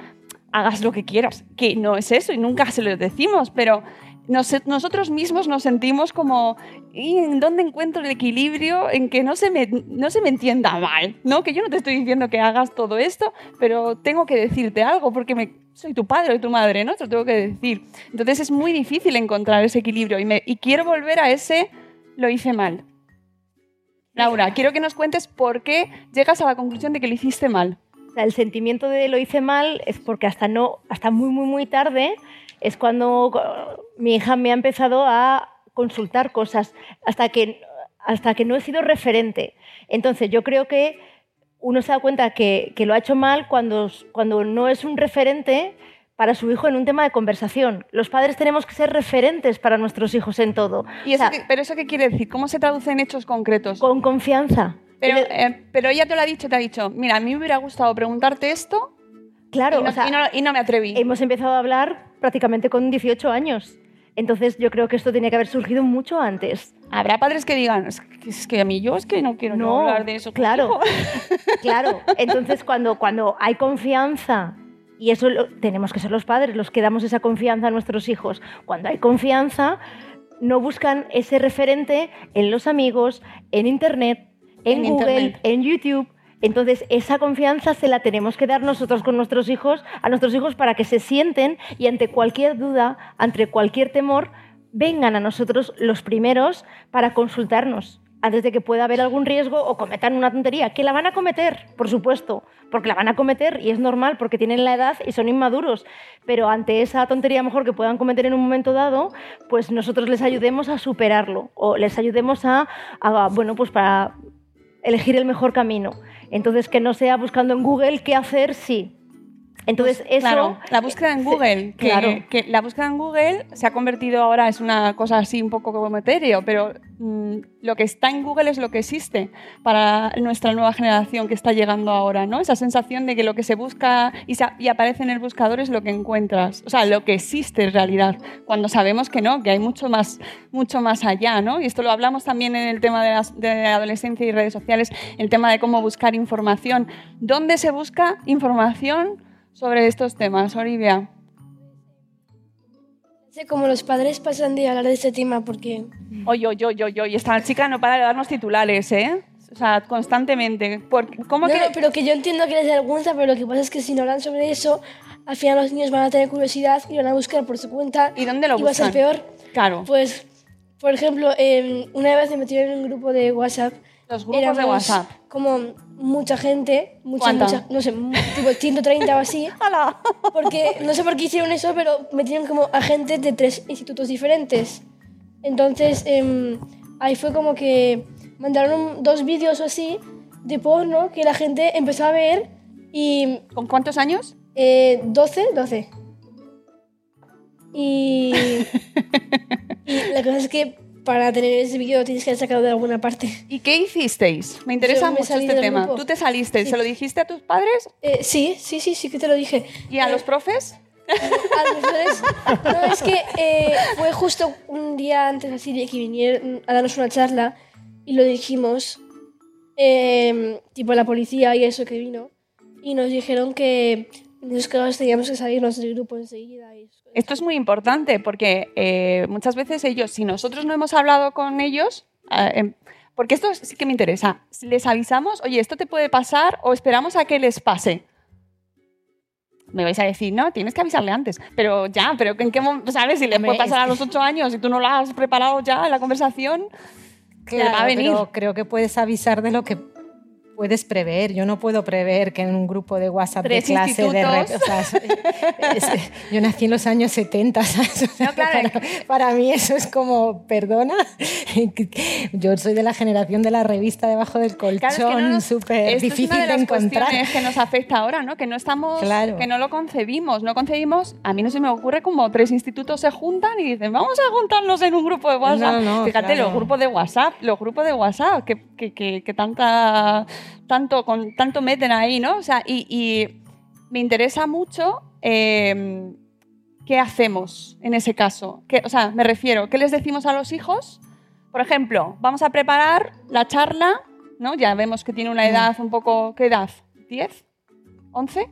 Speaker 2: hagas lo que quieras, que no es eso y nunca se lo decimos, pero nos- nosotros mismos nos sentimos como, ¿y en dónde encuentro el equilibrio en que no se, me, no se me entienda mal? ¿no? Que yo no te estoy diciendo que hagas todo esto, pero tengo que decirte algo porque soy tu padre o tu madre, ¿no? Te lo tengo que decir. Entonces es muy difícil encontrar ese equilibrio y, y quiero volver a ese, lo hice mal. Laura, quiero que nos cuentes por qué llegas a la conclusión de que lo hiciste mal.
Speaker 4: El sentimiento de lo hice mal es porque hasta no hasta muy muy muy tarde es cuando uh, mi hija me ha empezado a consultar cosas hasta que hasta que no he sido referente. Entonces yo creo que uno se da cuenta que, que lo ha hecho mal cuando, cuando no es un referente para su hijo en un tema de conversación. Los padres tenemos que ser referentes para nuestros hijos en todo.
Speaker 2: ¿Y eso
Speaker 4: O sea,
Speaker 2: qué- ¿Pero eso qué quiere decir? ¿Cómo se traduce en hechos concretos?
Speaker 4: con confianza.
Speaker 2: Pero, eh, pero ella te lo ha dicho, te ha dicho, mira, a mí me hubiera gustado preguntarte esto
Speaker 4: claro,
Speaker 2: y, no,
Speaker 4: o sea,
Speaker 2: y no- y no me atreví.
Speaker 4: hemos empezado a hablar prácticamente con 18 años. Entonces yo creo que esto tenía que haber surgido mucho antes.
Speaker 2: Habrá padres que digan, es que, es que a mí yo es que no quiero yo hablar de eso.
Speaker 4: claro,
Speaker 2: contigo".
Speaker 4: claro. Entonces cuando, cuando hay confianza, y eso lo- tenemos que ser los padres los que damos esa confianza a nuestros hijos, cuando hay confianza, no buscan ese referente en los amigos, en Internet, en,
Speaker 2: En
Speaker 4: Google,
Speaker 2: Internet.
Speaker 4: en YouTube. Entonces, esa confianza se la tenemos que dar nosotros con nuestros hijos, a nuestros hijos para que se sienten y ante cualquier duda, ante cualquier temor, vengan a nosotros los primeros para consultarnos antes de que pueda haber algún riesgo o cometan una tontería, que la van a cometer, por supuesto, porque la van a cometer y es normal porque tienen la edad y son inmaduros, pero ante esa tontería mejor que puedan cometer en un momento dado, pues nosotros les ayudemos a superarlo o les ayudemos a, a, bueno, pues para elegir el mejor camino. Entonces, que no sea buscando en Google qué hacer si. Entonces, eso.
Speaker 2: Pues, Claro, la búsqueda en
Speaker 4: se-
Speaker 2: Google, que,
Speaker 4: claro.
Speaker 2: que la búsqueda en Google se ha convertido ahora, es una cosa así un poco como etéreo, pero mm, lo que está en Google es lo que existe para nuestra nueva generación que está llegando ahora, ¿no? Esa sensación de que lo que se busca y, se- y aparece en el buscador es lo que encuentras, o sea, lo que existe en realidad, cuando sabemos que no, que hay mucho más, mucho más allá, ¿no? Y esto lo hablamos también en el tema de, las, de adolescencia y redes sociales, el tema de cómo buscar información. ¿Dónde se busca información? Sobre estos temas, Olivia.
Speaker 6: Sé como los padres pasan de hablar de este tema porque
Speaker 2: Oye, oye, oye, oye, esta chica no para de darnos titulares, ¿eh? O sea, constantemente. ¿Cómo
Speaker 6: No,
Speaker 2: que...?
Speaker 6: no, pero que yo entiendo que les da vergüenza, pero lo que pasa es que si no hablan sobre eso, al final los niños van a tener curiosidad y van a buscar por su cuenta.
Speaker 2: ¿Y dónde lo
Speaker 6: va a ser
Speaker 2: buscan?
Speaker 6: peor.
Speaker 2: Claro,
Speaker 6: Pues, por ejemplo, em, una vez me metieron en un grupo de WhatsApp.
Speaker 2: los grupos de WhatsApp.
Speaker 6: Como mucha gente, mucha, mucha, no sé, tipo 130 o así.
Speaker 2: ¡Hala!
Speaker 6: Porque no sé por qué hicieron eso, pero metieron como agentes de tres institutos diferentes. Entonces, em, ahí fue como que mandaron dos vídeos o así de porno que la gente empezó a ver y
Speaker 2: ¿Con cuántos años?
Speaker 6: eh, 12, 12. Y, y la cosa es que para tener ese vídeo tienes que haber sacado de alguna parte.
Speaker 2: ¿Y qué hicisteis? Me interesa
Speaker 6: Yo me
Speaker 2: mucho
Speaker 6: salí
Speaker 2: este
Speaker 6: del
Speaker 2: tema.
Speaker 6: grupo.
Speaker 2: ¿Tú te saliste?
Speaker 6: Sí.
Speaker 2: ¿Se lo dijiste a tus padres
Speaker 6: Eh, sí, sí, sí, sí que te lo dije.
Speaker 2: y a
Speaker 6: Eh,
Speaker 2: los profes?
Speaker 6: a los profesores- No, es que eh, fue justo un día antes así de que vinieron a darnos una charla y lo dijimos, eh, tipo la policía y eso que vino, y nos dijeron que en esos casos teníamos que salirnos del grupo enseguida. Y.
Speaker 2: Esto es muy importante porque eh, muchas veces ellos, si nosotros no hemos hablado con ellos, eh, em, porque esto sí que me interesa, si les avisamos, oye, esto te puede pasar o esperamos a que les pase. Me vais a decir, no, tienes que avisarle antes. Pero ya, pero ¿en qué momento? ¿Sabes? Si le puede pasar a los ocho años y tú no lo has preparado ya en la conversación, le va a venir.
Speaker 5: pero creo que puedes avisar de lo que puedes prever. Yo no puedo prever que en un grupo de WhatsApp de clase de rep-
Speaker 2: institutos.
Speaker 5: o sea, es- es- yo nací en los años 70, ¿sabes? O sea,
Speaker 2: No, claro.
Speaker 5: para, para mí eso es como, perdona, yo soy de la generación de la revista debajo del colchón,
Speaker 2: Claro, es que
Speaker 5: súper
Speaker 2: es
Speaker 5: difícil
Speaker 2: de,
Speaker 5: encontrar.
Speaker 2: cuestiones que nos afecta ahora, ¿no? Que no estamos,
Speaker 5: Claro.
Speaker 2: que no lo concebimos, no concebimos. A mí no se me ocurre como tres institutos se juntan y dicen, vamos a juntarnos en un grupo de WhatsApp.
Speaker 5: No,
Speaker 2: Fíjate, los grupos de WhatsApp, los grupos de WhatsApp que, que, que, que tanta, tanto, con, tanto meten ahí, ¿no? O sea, y, y me interesa mucho eh, qué hacemos en ese caso. ¿Qué- o sea, me refiero, ¿qué les decimos a los hijos? Por ejemplo, vamos a preparar la charla, ¿no? Ya vemos que tiene una edad un poco... ¿Qué edad? ¿10? ¿11?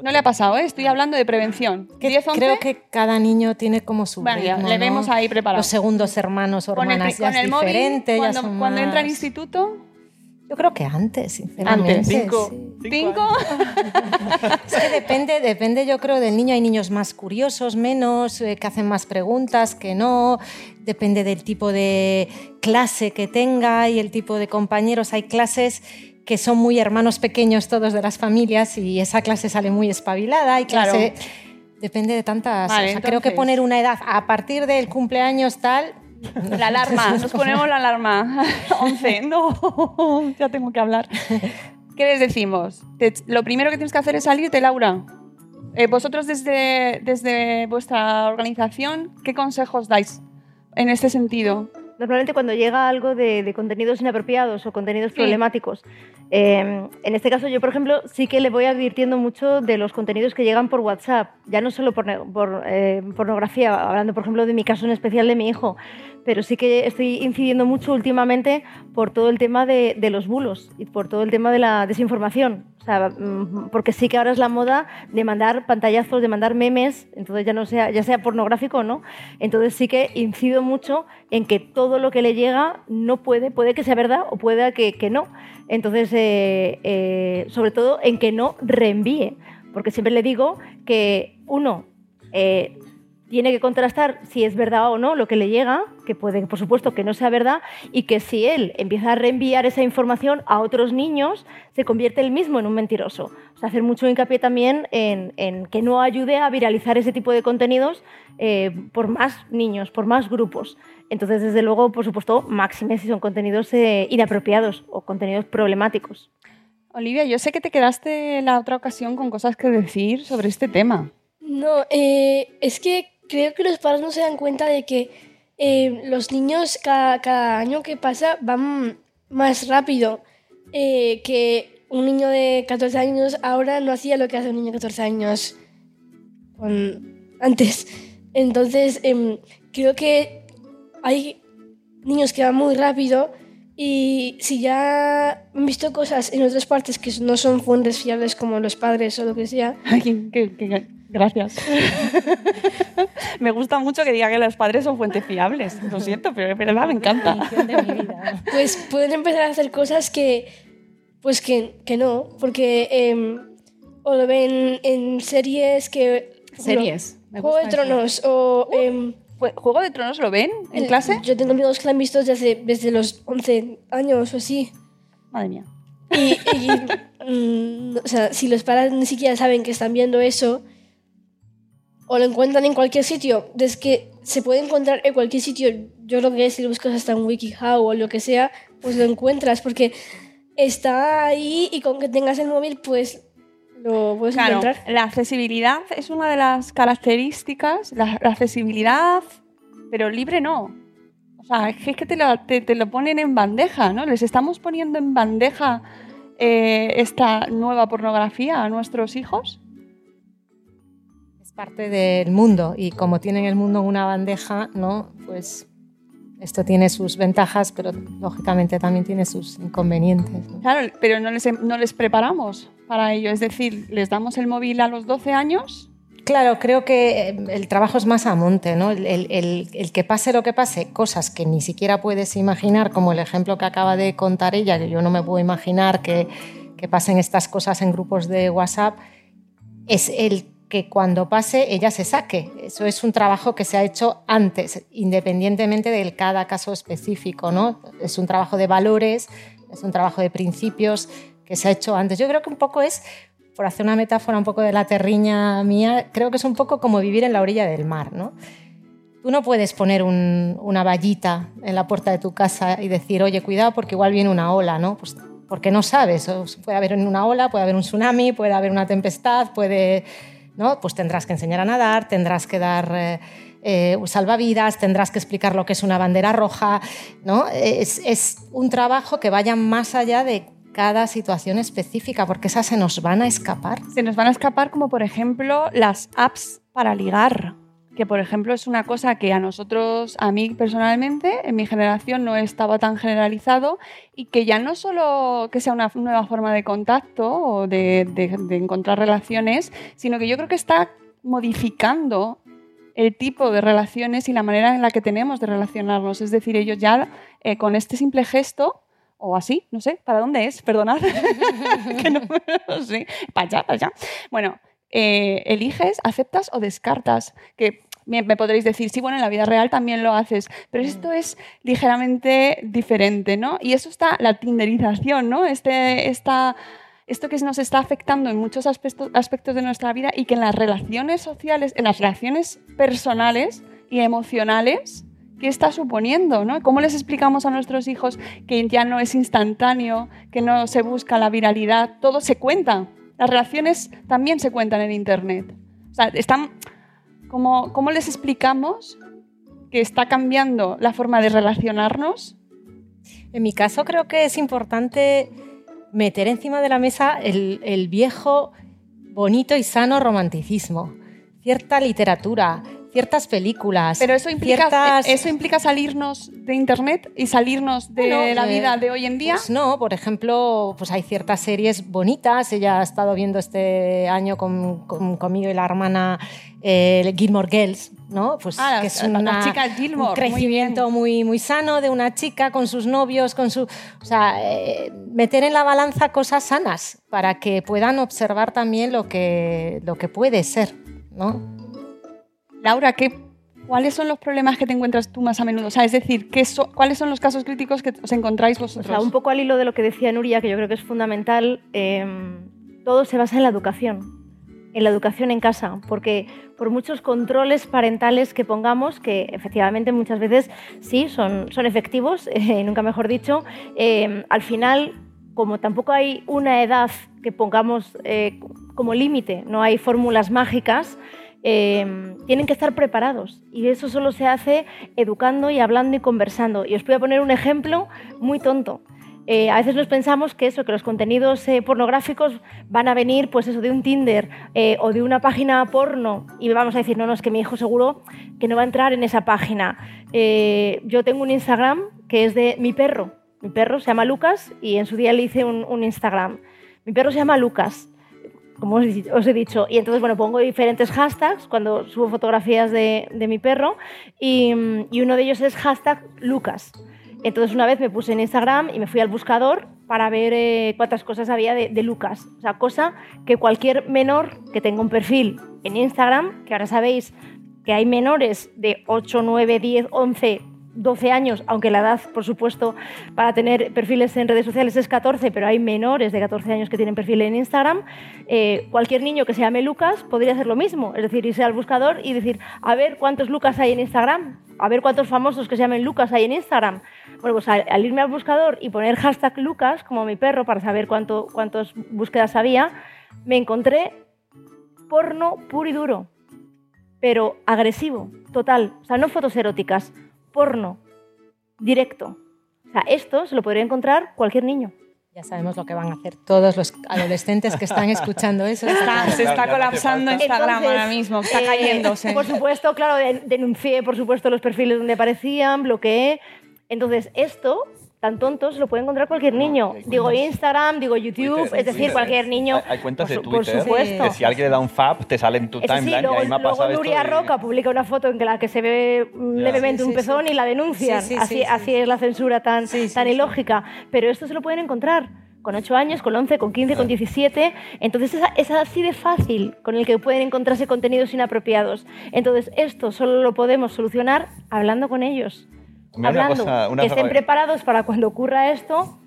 Speaker 2: No le ha pasado, ¿eh? Estoy hablando de prevención.
Speaker 5: Que
Speaker 2: ¿10, 11?
Speaker 5: Creo que cada niño tiene como su
Speaker 2: Bueno,
Speaker 5: ritmo,
Speaker 2: le
Speaker 5: ¿no?
Speaker 2: vemos ahí preparado.
Speaker 5: Los segundos hermanos o
Speaker 2: Con el,
Speaker 5: hermanas ya
Speaker 2: con
Speaker 5: es
Speaker 2: el móvil,
Speaker 5: diferente, ya
Speaker 2: cuando,
Speaker 5: son
Speaker 2: cuando entra al instituto,
Speaker 5: Yo creo que antes, sinceramente.
Speaker 2: Antes.
Speaker 1: Cinco.
Speaker 5: sí.
Speaker 2: ¿cinco?
Speaker 5: Es que depende, depende, yo creo, del niño. Hay niños más curiosos, menos, eh, que hacen más preguntas, que no. Depende del tipo de clase que tenga y el tipo de compañeros. Hay clases que son muy hermanos pequeños todos de las familias y esa clase sale muy espabilada. Hay
Speaker 2: Claro.
Speaker 5: clase... Depende de tantas...
Speaker 2: Vale,
Speaker 5: o sea, creo que poner una edad a partir del cumpleaños tal...
Speaker 2: La alarma, nos ponemos la alarma. 11, no, ya tengo que hablar. ¿Qué les decimos? Te- lo primero que tienes que hacer es salirte, Laura. Eh, vosotros desde, desde vuestra organización, ¿qué consejos dais en este sentido?
Speaker 4: Normalmente cuando llega algo de, de contenidos inapropiados o contenidos
Speaker 2: Sí.
Speaker 4: problemáticos, eh, en este caso yo, por ejemplo, sí que le voy advirtiendo mucho de los contenidos que llegan por WhatsApp, ya no solo por, eh, pornografía, hablando, por ejemplo, de mi caso en especial de mi hijo, pero sí que estoy incidiendo mucho últimamente por todo el tema de, los bulos y por todo el tema de la desinformación. O sea, mm, porque sí que ahora es la moda de mandar pantallazos, de mandar memes, entonces ya no sea, ya sea pornográfico o no. Entonces sí que incido mucho en que todo lo que le llega no puede, puede que sea verdad o puede que, que no. Entonces, eh, eh, sobre todo en que no reenvíe, porque siempre le digo que uno, eh, tiene que contrastar si es verdad o no lo que le llega, que puede, por supuesto, que no sea verdad, y que si él empieza a reenviar esa información a otros niños, se convierte él mismo en un mentiroso. O sea, hacer mucho hincapié también en, en que no ayude a viralizar ese tipo de contenidos eh, por más niños, por más grupos. Entonces, desde luego, por supuesto, máxime si son contenidos eh, inapropiados o contenidos problemáticos.
Speaker 2: Olivia, yo sé que te quedaste la otra ocasión con cosas que decir sobre este tema.
Speaker 6: No, eh, es que creo que los padres no se dan cuenta de que eh, los niños cada, año que pasa van más rápido. eh, que un niño de 14 años ahora no hacía lo que hace un niño de 14 años antes. Entonces, em, creo que hay niños que van muy rápido y si ya han visto cosas en otras partes que no son fuentes fiables como los padres o lo que sea,
Speaker 2: qué- qué- qué- gracias. me gusta mucho que diga que los padres son fuentes fiables. Lo siento, pero es verdad, me encanta.
Speaker 5: Definición de mi vida.
Speaker 6: pues pueden empezar a hacer cosas que, pues que, que no, porque em, o lo ven en series que...
Speaker 2: Series. me
Speaker 6: Juego de
Speaker 2: eso.
Speaker 6: Tronos o... em,
Speaker 2: Jue- ¿Juego de Tronos lo ven en clase?
Speaker 6: Yo tengo amigos que la han visto desde, desde los 11 años o así.
Speaker 2: Madre mía.
Speaker 6: Y, y, mm, o sea, si los padres ni siquiera saben que están viendo eso, o lo encuentran en cualquier sitio, desde que se puede encontrar en cualquier sitio, yo lo que es si lo buscas hasta en WikiHow o lo que sea, pues lo encuentras, porque está ahí y con que tengas el móvil, pues lo puedes
Speaker 2: Claro,
Speaker 6: encontrar.
Speaker 2: la accesibilidad es una de las características, la, la accesibilidad, pero libre no. O sea, es que, te, lo, te- te lo ponen en bandeja, ¿no? Les estamos poniendo en bandeja eh, esta nueva pornografía a nuestros hijos.
Speaker 5: Parte del mundo y como tienen el mundo en una bandeja, ¿no? Pues esto tiene sus ventajas, pero lógicamente también tiene sus inconvenientes. ¿no?
Speaker 2: Claro, pero no les, no les preparamos para ello. Es decir, les damos el móvil a los 12 años.
Speaker 5: Claro, creo que eh, el trabajo es más a monte, ¿no? El, el- el- el que pase lo que pase, cosas que ni siquiera puedes imaginar, como el ejemplo que acaba de contar ella, que yo no me puedo imaginar que, que pasen estas cosas en grupos de WhatsApp, es el que cuando pase ella se saque. Eso es un trabajo que se ha hecho antes, independientemente de cada caso específico, ¿no? Es un trabajo de valores, es un trabajo de principios que se ha hecho antes. Yo creo que un poco es, por hacer una metáfora un poco de la terriña mía, creo que es un poco como vivir en la orilla del mar, ¿no? Tú no puedes poner un- una vallita en la puerta de tu casa y decir, oye, cuidado porque igual viene una ola, ¿no? Pues porque no sabes, puede haber una ola, puede haber un tsunami, puede haber una tempestad, puede, ¿no? Pues tendrás que enseñar a nadar, tendrás que dar eh, eh, salvavidas, tendrás que explicar lo que es una bandera roja, ¿no? Es, es un trabajo que vaya más allá de cada situación específica, porque esas se nos van a escapar.
Speaker 2: Se nos van a escapar como por ejemplo las apps para ligar, que por ejemplo es una cosa que a nosotros, a mí personalmente, en mi generación no estaba tan generalizado y que ya no solo que sea una nueva forma de contacto o de, encontrar relaciones, sino que yo creo que está modificando el tipo de relaciones y la manera en la que tenemos de relacionarnos. Es decir, ellos ya eh, con este simple gesto o así, no sé, ¿para dónde es? Perdonad, que no, no sé, para allá, para allá. Bueno, eh, eliges, aceptas o descartas, que me, me podréis decir, sí, bueno, en la vida real también lo haces, pero esto es ligeramente diferente, ¿no? Y eso está, la tinderización, ¿no? Este, esta, esto que nos está afectando en muchos aspectos, aspectos de nuestra vida y que en las relaciones sociales, en las relaciones personales y emocionales, ¿Qué está suponiendo? ¿no? ¿Cómo les explicamos a nuestros hijos que ya no es instantáneo, que no se busca la viralidad? Todo se cuenta. Las relaciones también se cuentan en Internet. O sea, están, ¿cómo, ¿Cómo les explicamos que está cambiando la forma de relacionarnos?
Speaker 5: En mi caso creo que es importante meter encima de la mesa el viejo, bonito y sano romanticismo, cierta literatura, ciertas películas.
Speaker 2: Pero eso implica,
Speaker 5: ciertas-
Speaker 2: eso implica salirnos de Internet y salirnos de
Speaker 5: Bueno,
Speaker 2: la
Speaker 5: eh,
Speaker 2: vida de hoy en día.
Speaker 5: Pues no, por ejemplo, pues hay ciertas series bonitas. Ella ha estado viendo este año con, con- conmigo y la hermana eh, Gilmore Girls, ¿no? Pues
Speaker 2: Ah,
Speaker 5: que es
Speaker 2: la- la
Speaker 5: una-
Speaker 2: chica Gilmore,
Speaker 5: un crecimiento muy, muy sano de una chica con sus novios, con su, o sea, eh, meter en la balanza cosas sanas para que puedan observar también lo que, lo que puede ser, ¿no?
Speaker 2: Laura, ¿qué, ¿cuáles son los problemas que te encuentras tú más a menudo? O sea, es decir, ¿qué so- ¿cuáles son los casos críticos que os encontráis
Speaker 4: O
Speaker 2: vosotros?
Speaker 4: sea, un poco al hilo de lo que decía Nuria, que yo creo que es fundamental, eh, todo se basa en la educación, en la educación en casa, porque por muchos controles parentales que pongamos, que efectivamente muchas veces sí son, son efectivos, eh, nunca mejor dicho, eh, al final, como tampoco hay una edad que pongamos eh, como límite, no hay fórmulas mágicas, eh, tienen que estar preparados y eso solo se hace educando y hablando y conversando. Y os voy a poner un ejemplo muy tonto. Eh, a veces nos pensamos que eso, que los contenidos eh, pornográficos van a venir, pues eso, de un Tinder eh, o de una página porno y vamos a decir, no, no, es que mi hijo seguro que no va a entrar en esa página. Yo tengo un Instagram que es de mi perro. Mi perro se llama Lucas y en su día le hice un Instagram. Mi perro se llama Lucas como os he dicho. Y entonces, bueno, pongo diferentes hashtags cuando subo fotografías de, de mi perro y, y uno de ellos es hashtag Lucas. Entonces una vez me puse en Instagram y me fui al buscador para ver eh, cuántas cosas había de, de Lucas. O sea, cosa que cualquier menor que tenga un perfil en Instagram, que ahora sabéis que hay menores de 8, 9, 10, 11, 12 años, aunque la edad, por supuesto, para tener perfiles en redes sociales es 14, pero hay menores de 14 años que tienen perfil en Instagram, eh, cualquier niño que se llame Lucas podría hacer lo mismo, es decir, irse al buscador y decir, a ver cuántos Lucas hay en Instagram, a ver cuántos famosos que se llamen Lucas hay en Instagram. Bueno, pues al, irme al buscador y poner hashtag Lucas, como mi perro, para saber cuánto, cuántas búsquedas había, me encontré porno puro y duro, pero agresivo, total. O sea, no fotos eróticas, porno, directo. O sea, esto se lo podría encontrar cualquier niño.
Speaker 5: Ya sabemos lo que van a hacer todos los adolescentes que están escuchando eso.
Speaker 2: Está- se está colapsando. Instagram ahora mismo, está
Speaker 4: eh,
Speaker 2: cayéndose.
Speaker 4: Por supuesto, claro, de- denuncié, por supuesto, los perfiles donde aparecían, bloqueé. Entonces, esto, tan tonto, se lo puede encontrar cualquier niño.
Speaker 1: hay
Speaker 4: digo Instagram, digo YouTube,
Speaker 1: Twitter,
Speaker 4: es decir,
Speaker 1: Twitter.
Speaker 4: cualquier niño.
Speaker 1: Hay, hay cuentas
Speaker 4: por,
Speaker 1: de
Speaker 4: su- por
Speaker 1: Twitter
Speaker 4: supuesto.
Speaker 1: que si alguien le da un fab te sale en tu
Speaker 4: Eso sí,
Speaker 1: timeline
Speaker 4: luego,
Speaker 1: y ahí me ha
Speaker 4: luego
Speaker 1: pasado esto
Speaker 4: Nuria
Speaker 1: y-
Speaker 4: Roca publica una foto en la que se ve
Speaker 1: Ya.
Speaker 4: levemente
Speaker 5: Sí,
Speaker 4: un
Speaker 5: sí,
Speaker 4: pezón
Speaker 5: sí.
Speaker 4: y la denuncian.
Speaker 5: Sí, sí,
Speaker 4: así,
Speaker 5: sí, sí.
Speaker 4: así es la censura tan,
Speaker 5: Sí, sí,
Speaker 4: tan
Speaker 5: sí.
Speaker 4: ilógica. Pero esto se lo pueden encontrar con 8 años, con 11, con 15, con 17. Entonces es, es así de fácil con el que pueden encontrarse contenidos inapropiados. Entonces esto solo lo podemos solucionar hablando con ellos.
Speaker 1: Mira una
Speaker 4: hablando,
Speaker 1: cosa- una
Speaker 4: que
Speaker 1: cosa-
Speaker 4: estén preparados para cuando ocurra esto,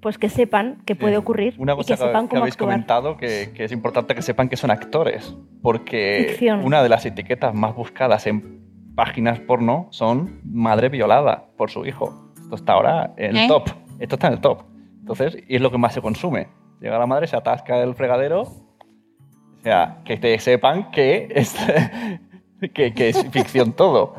Speaker 4: pues que sepan que puede ocurrir
Speaker 1: Una
Speaker 4: y
Speaker 1: cosa
Speaker 4: que
Speaker 1: que,
Speaker 4: sepan
Speaker 1: que
Speaker 4: cómo
Speaker 1: habéis
Speaker 4: actuar.
Speaker 1: comentado que, que es importante que sepan que son actores, porque
Speaker 4: Ficción.
Speaker 1: una de las etiquetas más buscadas en páginas porno son madre violada por su hijo. Esto está ahora en el
Speaker 2: ¿Eh?
Speaker 1: top. Esto está en el top. Entonces, y es lo que más se consume. Llega la madre, se atasca el fregadero. O sea, que te sepan que es, que, que es ficción todo.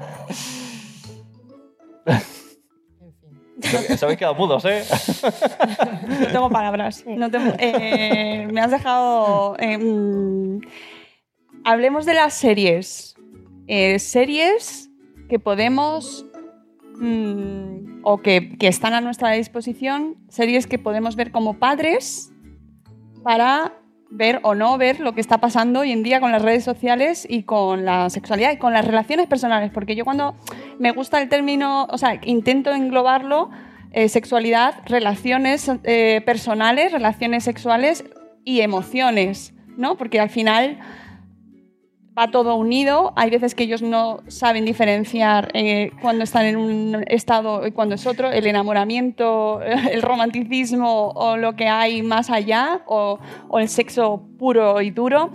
Speaker 1: Os habéis quedado mudos, ¿eh?
Speaker 2: No tengo palabras. No tengo- eh, me has dejado. eh, mm, hablemos de las series. Eh, series que podemos. mm, o que, que están a nuestra disposición. Series que podemos ver como padres para ver o no ver lo que está pasando hoy en día con las redes sociales y con la sexualidad y con las relaciones personales. Porque yo cuando me gusta el término, o sea, intento englobarlo, eh, sexualidad, relaciones eh, personales, relaciones sexuales y emociones, ¿no? Porque al final va todo unido. Hay veces que ellos no saben diferenciar eh, cuando están en un estado y cuando es otro, el enamoramiento, el romanticismo o lo que hay más allá, o, o el sexo puro y duro.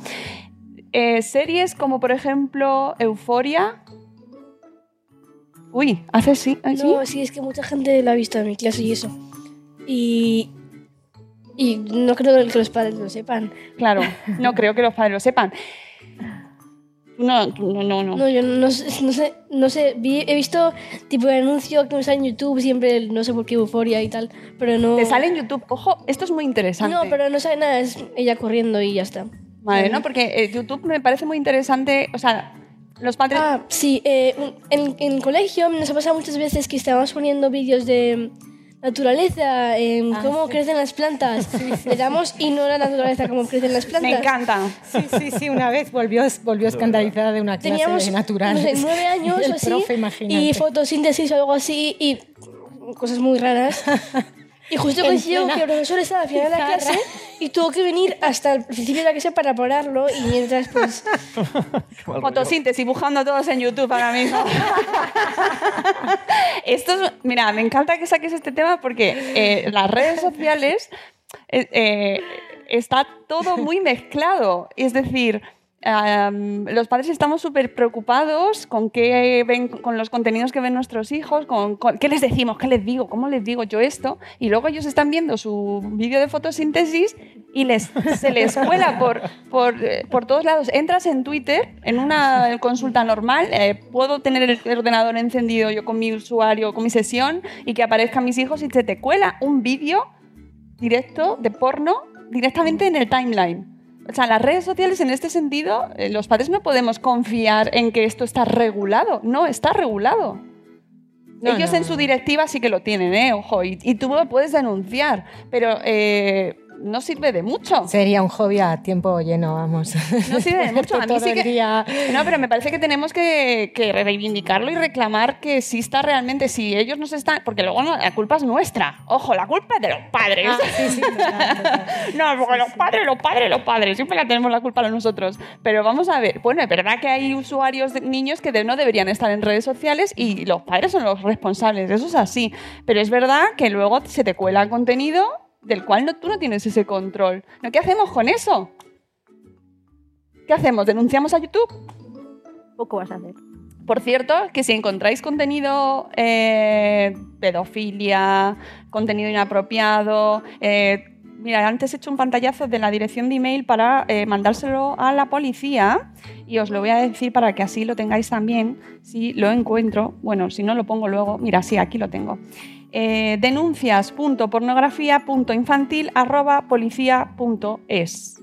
Speaker 2: Eh, series como por ejemplo Euforia. Uy, hace sí. ¿Ah, sí?
Speaker 6: No, sí, es que mucha gente la ha visto en mi clase y eso. Y, y no creo que los padres lo sepan.
Speaker 2: Claro, no creo que los padres lo sepan. No, tú no, no, no.
Speaker 6: No, yo no, sé- no sé, no sé, vi- he visto tipo de anuncio que me sale en YouTube siempre, no sé por qué euforia y tal, pero no...
Speaker 2: Te sale en YouTube. Ojo, esto es muy interesante.
Speaker 6: No, pero no sabe nada, es ella corriendo y ya está.
Speaker 2: Vale, ¿no? Porque eh, YouTube me parece muy interesante. O sea, los padres.
Speaker 6: Ah, sí, eh, en, en el colegio nos ha pasado muchas veces que estábamos poniendo vídeos de naturaleza, en cómo crecen las plantas. Le damos y no la naturaleza, cómo crecen las plantas.
Speaker 2: me encanta.
Speaker 5: Sí, sí, sí, una vez volvió, volvió escandalizada de una clase
Speaker 6: Teníamos
Speaker 5: de naturales.
Speaker 6: no sé, nueve años o así
Speaker 5: profe,
Speaker 6: y fotosíntesis o algo así y cosas muy raras. Y justo coincidió que el profesor estaba al final de la clase y tuvo que venir hasta el principio de la clase para pararlo y mientras pues
Speaker 2: Fotosíntesis, dibujando todos en YouTube ahora mismo. Esto es, mira, me encanta que saques este tema porque eh, las redes sociales eh, eh, está todo muy mezclado. Es decir, los padres estamos súper preocupados con qué ven, con los contenidos que ven nuestros hijos, con, con- qué les decimos, qué les digo, cómo les digo yo esto, y luego ellos están viendo su vídeo de fotosíntesis y les, se les cuela por, por, eh, por todos lados. Entras en Twitter, en una consulta normal, eh, puedo tener el ordenador encendido yo con mi usuario, con mi sesión, y que aparezcan mis hijos y se te cuela un vídeo directo de porno directamente en el timeline. O sea, las redes sociales en este sentido, eh, los padres no podemos confiar en que esto está regulado. No, está regulado.
Speaker 5: No,
Speaker 2: Ellos
Speaker 5: no,
Speaker 2: en su directiva sí que lo tienen, ¿eh? Ojo, y, y tú lo puedes denunciar. Pero eh, no sirve de mucho.
Speaker 5: Sería un hobby a tiempo lleno, vamos.
Speaker 2: No sirve de mucho. A mí sí que-
Speaker 5: día.
Speaker 2: No, pero me parece que tenemos que, que reivindicarlo y reclamar que exista realmente, si ellos nos están... Porque luego no- la culpa es nuestra. Ojo, la culpa es de los padres.
Speaker 5: Ah, sí, sí, total, total.
Speaker 2: No, porque los padres, los padres, los padres, siempre la tenemos la culpa a nosotros. Pero vamos a ver, bueno, es verdad que hay usuarios de niños que de- no deberían estar en redes sociales y los padres son los responsables, eso es así. Pero es verdad que luego se te cuela contenido del cual no, tú no tienes ese control. ¿No? ¿Qué hacemos con eso? ¿Qué hacemos? ¿Denunciamos a YouTube?
Speaker 4: Poco vas a hacer.
Speaker 2: Por cierto, que si encontráis contenido eh, pedofilia, contenido inapropiado, eh, mira, antes he hecho un pantallazo de la dirección de email para eh, mandárselo a la policía y os lo voy a decir para que así lo tengáis también, si lo encuentro. Bueno, si no lo pongo luego, mira, sí, aquí lo tengo. Eh, denuncias.pornografía.infantil@policia.es.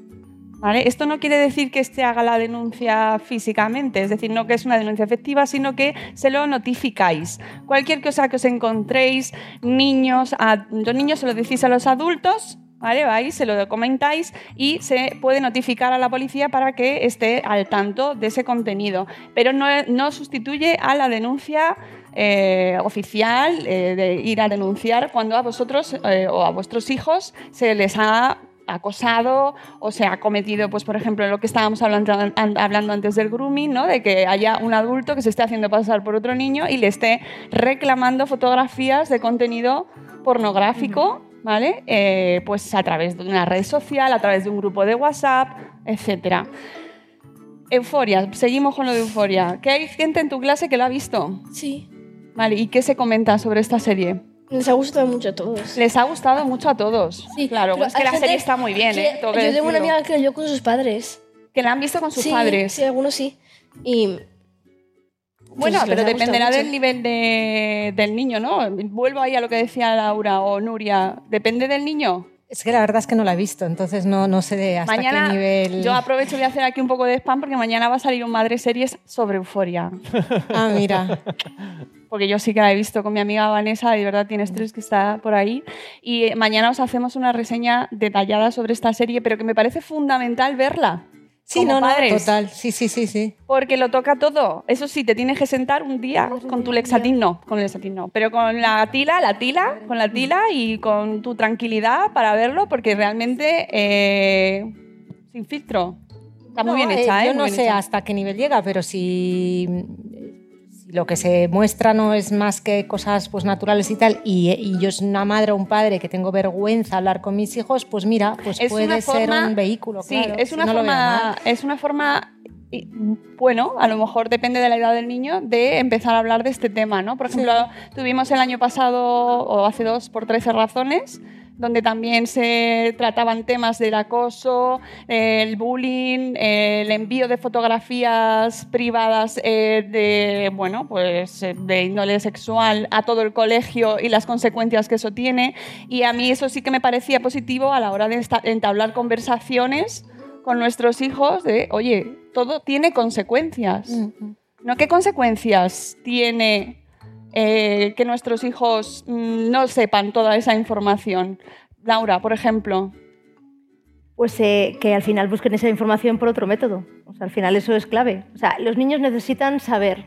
Speaker 2: ¿Vale? Esto no quiere decir que se haga la denuncia físicamente, es decir, no que es una denuncia efectiva, sino que se lo notificáis. Cualquier cosa que os encontréis, niños, a, los niños se lo decís a los adultos, ¿vale? Vais, se lo comentáis y se puede notificar a la policía para que esté al tanto de ese contenido. Pero no, no sustituye a la denuncia eh, oficial eh, de ir a denunciar cuando a vosotros eh, o a vuestros hijos se les ha acosado o se ha cometido, pues por ejemplo, lo que estábamos hablando, an- hablando antes del grooming, ¿no? de que haya un adulto que se esté haciendo pasar por otro niño y le esté reclamando fotografías de contenido pornográfico, ¿vale? Eh, pues a través de una red social, a través de un grupo de WhatsApp, etcétera. Euforia, seguimos con lo de Euforia. ¿Que hay gente en tu clase que lo ha visto?
Speaker 6: Sí.
Speaker 2: Vale, ¿y qué se comenta sobre esta serie?
Speaker 6: Les ha gustado mucho a todos.
Speaker 2: Les ha gustado mucho a todos.
Speaker 6: Sí,
Speaker 2: claro, es que la serie está muy bien, ¿eh? Tengo
Speaker 6: Yo tengo una amiga que lo vio con sus padres.
Speaker 2: Que la han visto con sus
Speaker 6: sí,
Speaker 2: padres.
Speaker 6: Sí, algunos sí. Y
Speaker 2: Bueno,
Speaker 6: pues,
Speaker 2: pero dependerá
Speaker 6: mucho.
Speaker 2: del nivel de- del niño, ¿no? Vuelvo ahí a lo que decía Laura o Nuria. ¿Depende del niño?
Speaker 5: Es que la verdad es que no la he visto, entonces no, no sé de hasta
Speaker 2: mañana
Speaker 5: qué nivel.
Speaker 2: yo aprovecho y voy a hacer aquí un poco de spam porque mañana va a salir un Madre Series sobre Euforia.
Speaker 5: Ah, mira.
Speaker 2: Porque yo sí que la he visto con mi amiga Vanessa, de verdad tienes tres que está por ahí. Y mañana os hacemos una reseña detallada sobre esta serie, pero que me parece fundamental verla.
Speaker 5: Sí,
Speaker 2: como
Speaker 5: no, no,
Speaker 2: padres.
Speaker 5: total. Sí, sí, sí, sí.
Speaker 2: Porque lo toca todo. Eso sí, te tienes que sentar un día con tu lexatín, no, con el lexatín no, pero con la tila, la tila, con la tila y con tu tranquilidad para verlo, porque realmente eh, sin filtro. Está muy
Speaker 5: No,
Speaker 2: bien
Speaker 5: eh,
Speaker 2: hecha, ¿eh?
Speaker 5: Yo no sé
Speaker 2: hecha.
Speaker 5: hasta qué nivel llega, pero si lo que se muestra no es más que cosas pues, naturales y tal, y, y yo es una madre o un padre que tengo vergüenza hablar con mis hijos, pues mira, pues
Speaker 2: Es
Speaker 5: puede ser
Speaker 2: forma-
Speaker 5: un vehículo.
Speaker 2: Sí,
Speaker 5: claro,
Speaker 2: es una
Speaker 5: no
Speaker 2: forma, es una forma y, bueno, a lo mejor depende de la edad del niño, de empezar a hablar de este tema, ¿no? Por ejemplo, tuvimos el año pasado, o hace dos, por 13 razones, donde también se trataban temas del acoso, el bullying, el envío de fotografías privadas eh, de, bueno, pues eh, de índole sexual a todo el colegio y las consecuencias que eso tiene. Y a mí eso sí que me parecía positivo a la hora de entablar conversaciones con nuestros hijos de, oye, todo tiene consecuencias. ¿No? ¿Qué consecuencias tiene eh, que nuestros hijos mm, no sepan toda esa información? Laura, por ejemplo.
Speaker 4: Pues eh, que al final busquen esa información por otro método. O sea, al final eso es clave. O sea, los niños necesitan saber.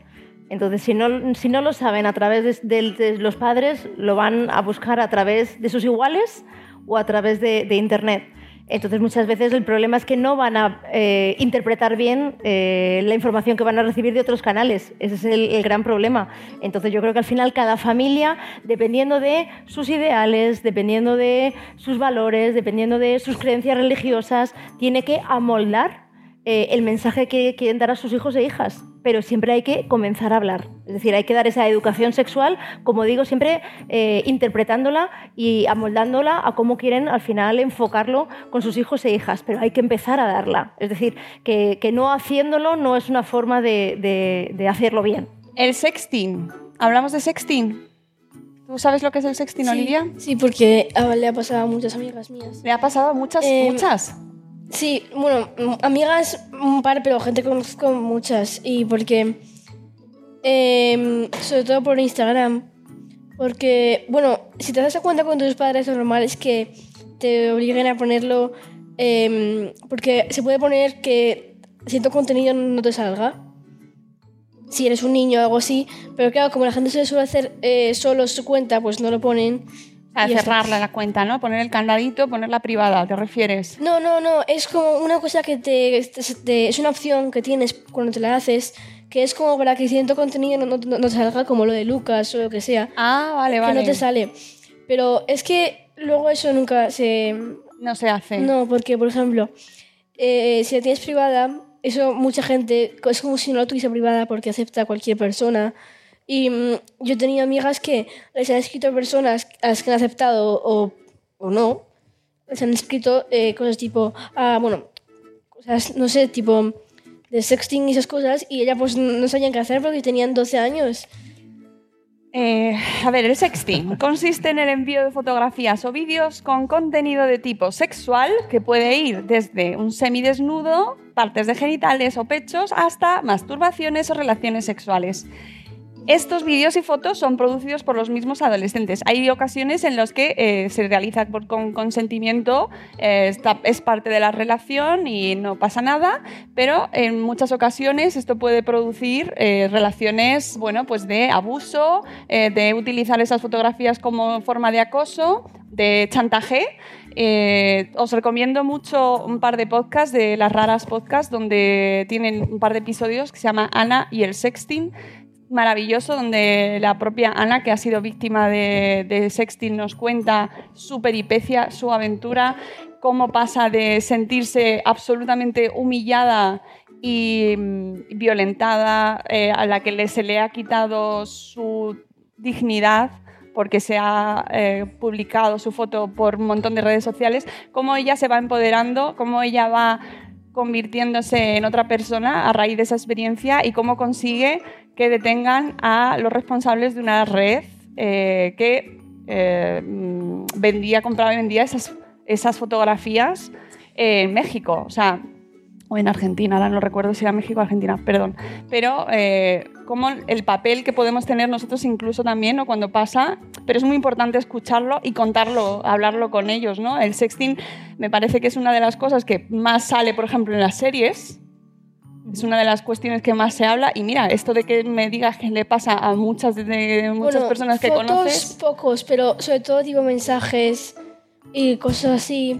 Speaker 4: Entonces, si no, si no lo saben a través de, los padres, lo van a buscar a través de sus iguales o a través de Internet. Entonces, muchas veces el problema es que no van a eh, interpretar bien eh, la información que van a recibir de otros canales. Ese es el, gran problema. Entonces, yo creo que al final cada familia, dependiendo de sus ideales, dependiendo de sus valores, dependiendo de sus creencias religiosas, tiene que amoldar eh, el mensaje que quieren dar a sus hijos e hijas, pero siempre hay que comenzar a hablar. Es decir, hay que dar esa educación sexual, como digo, siempre eh, interpretándola y amoldándola a cómo quieren al final enfocarlo con sus hijos e hijas, pero hay que empezar a darla. Es decir, que, que no haciéndolo no es una forma de, de- de hacerlo bien.
Speaker 2: El sexting. Hablamos de sexting. ¿Tú sabes lo que es el sexting,
Speaker 6: sí,
Speaker 2: Olivia?
Speaker 6: Sí, porque a- le ha pasado a muchas amigas mías.
Speaker 2: Le ha pasado a muchas,
Speaker 6: Eh,
Speaker 2: muchas.
Speaker 6: Sí, bueno, amigas un par, pero gente que conozco muchas. Y porque, em, sobre todo por Instagram, porque, bueno, si te das cuenta con tus padres, lo normal es que te obliguen a ponerlo, em, porque se puede poner que cierto contenido no te salga. Si eres un niño o algo así, pero claro, como la gente se le suele hacer eh, solo su cuenta, pues no lo ponen.
Speaker 2: A
Speaker 6: y ya está.
Speaker 2: cerrarla la cuenta, ¿no? Poner el candadito, ponerla privada, ¿te refieres?
Speaker 6: No, no, no, es como una cosa que te, es una opción que tienes cuando te la haces, que es como para que cierto contenido no, no- salga, como lo de Lucas o lo que sea,
Speaker 2: Ah, vale,
Speaker 6: que
Speaker 2: vale.
Speaker 6: no te sale. Pero es que luego eso nunca se...
Speaker 2: No se hace.
Speaker 6: No, porque, por ejemplo, eh, si la tienes privada, eso mucha gente, es como si no la tuviese privada porque acepta a cualquier persona. Y mm, yo tenía amigas que les han escrito personas a las que han aceptado o, o no, les han escrito eh, cosas tipo, ah, bueno, cosas, no sé, tipo de sexting y esas cosas, y ella pues no sabían qué hacer porque tenían 12 años.
Speaker 2: Eh, a ver, el sexting consiste en el envío de fotografías o vídeos con contenido de tipo sexual que puede ir desde un semidesnudo, partes de genitales o pechos, hasta masturbaciones o relaciones sexuales. Estos vídeos y fotos son producidos por los mismos adolescentes. Hay ocasiones en las que eh, se realiza por- con consentimiento, eh, es parte de la relación y no pasa nada, pero en muchas ocasiones esto puede producir eh, relaciones bueno, pues de abuso, de utilizar esas fotografías como forma de acoso, de chantaje. Os recomiendo mucho un par de podcasts de las raras podcasts donde tienen un par de episodios que se llama Ana y el sexting maravilloso donde la propia Ana, que ha sido víctima de, de sexting, nos cuenta su peripecia, su aventura, cómo pasa de sentirse absolutamente humillada y mm, violentada, eh, a la que le- se le ha quitado su dignidad porque se ha eh, publicado su foto por un montón de redes sociales, cómo ella se va empoderando, cómo ella va convirtiéndose en otra persona a raíz de esa experiencia y cómo consigue que detengan a los responsables de una red eh, que eh, mm, vendía, compraba y vendía esas, esas fotografías eh, en México. O sea, o en Argentina, ahora no recuerdo si era México o Argentina, perdón. Pero eh, como el papel que podemos tener nosotros incluso también ¿no? cuando pasa, pero es muy importante escucharlo y contarlo, hablarlo con ellos. ¿no? El sexting me parece que es una de las cosas que más sale, por ejemplo, en las series. Es una de las cuestiones que más se habla. Y mira, esto de que me digas que le pasa a muchas, de, muchas
Speaker 6: Bueno,
Speaker 2: personas que
Speaker 6: fotos,
Speaker 2: conoces.
Speaker 6: pocos, pero sobre todo tipo mensajes y cosas así.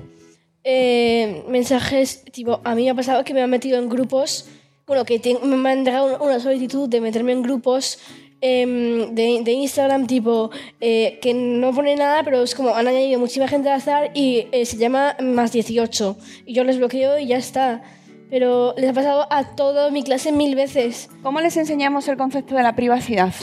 Speaker 6: Eh, mensajes, tipo, a mí me ha pasado que me han metido en grupos, bueno, que te- me han dejado una solicitud de meterme en grupos em, de, de Instagram, tipo, eh, que no pone nada, pero es como han añadido muchísima gente al azar y eh, se llama más 18. Y yo les bloqueo y ya está. Pero les ha pasado a toda mi clase mil veces.
Speaker 2: ¿Cómo les enseñamos el concepto de la privacidad?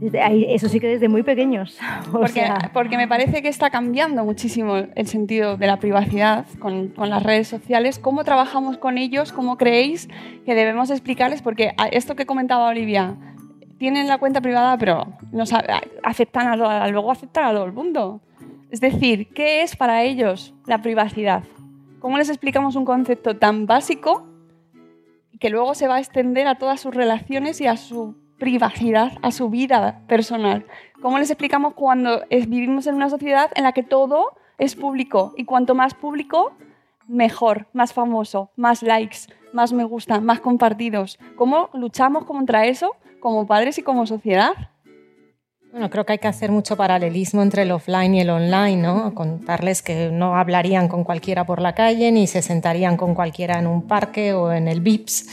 Speaker 4: Desde ahí- eso sí que desde muy pequeños. O
Speaker 2: Porque,
Speaker 4: sea,
Speaker 2: porque me parece que está cambiando muchísimo el sentido de la privacidad con, con las redes sociales. ¿Cómo trabajamos con ellos? ¿Cómo creéis que debemos explicarles? Porque a- esto que comentaba Olivia, tienen la cuenta privada, pero nos afectan a- luego afectan a todo el mundo. Es decir, ¿qué es para ellos la privacidad? ¿Cómo les explicamos un concepto tan básico que luego se va a extender a todas sus relaciones y a su privacidad, a su vida personal. ¿Cómo les explicamos cuando vivimos en una sociedad en la que todo es público y cuanto más público, mejor, más famoso, más likes, más me gusta, más compartidos? ¿Cómo luchamos contra eso como padres y como sociedad?
Speaker 5: Bueno, creo que hay que hacer mucho paralelismo entre el offline y el online, ¿no? Contarles que no hablarían con cualquiera por la calle ni se sentarían con cualquiera en un parque o en el VIPS.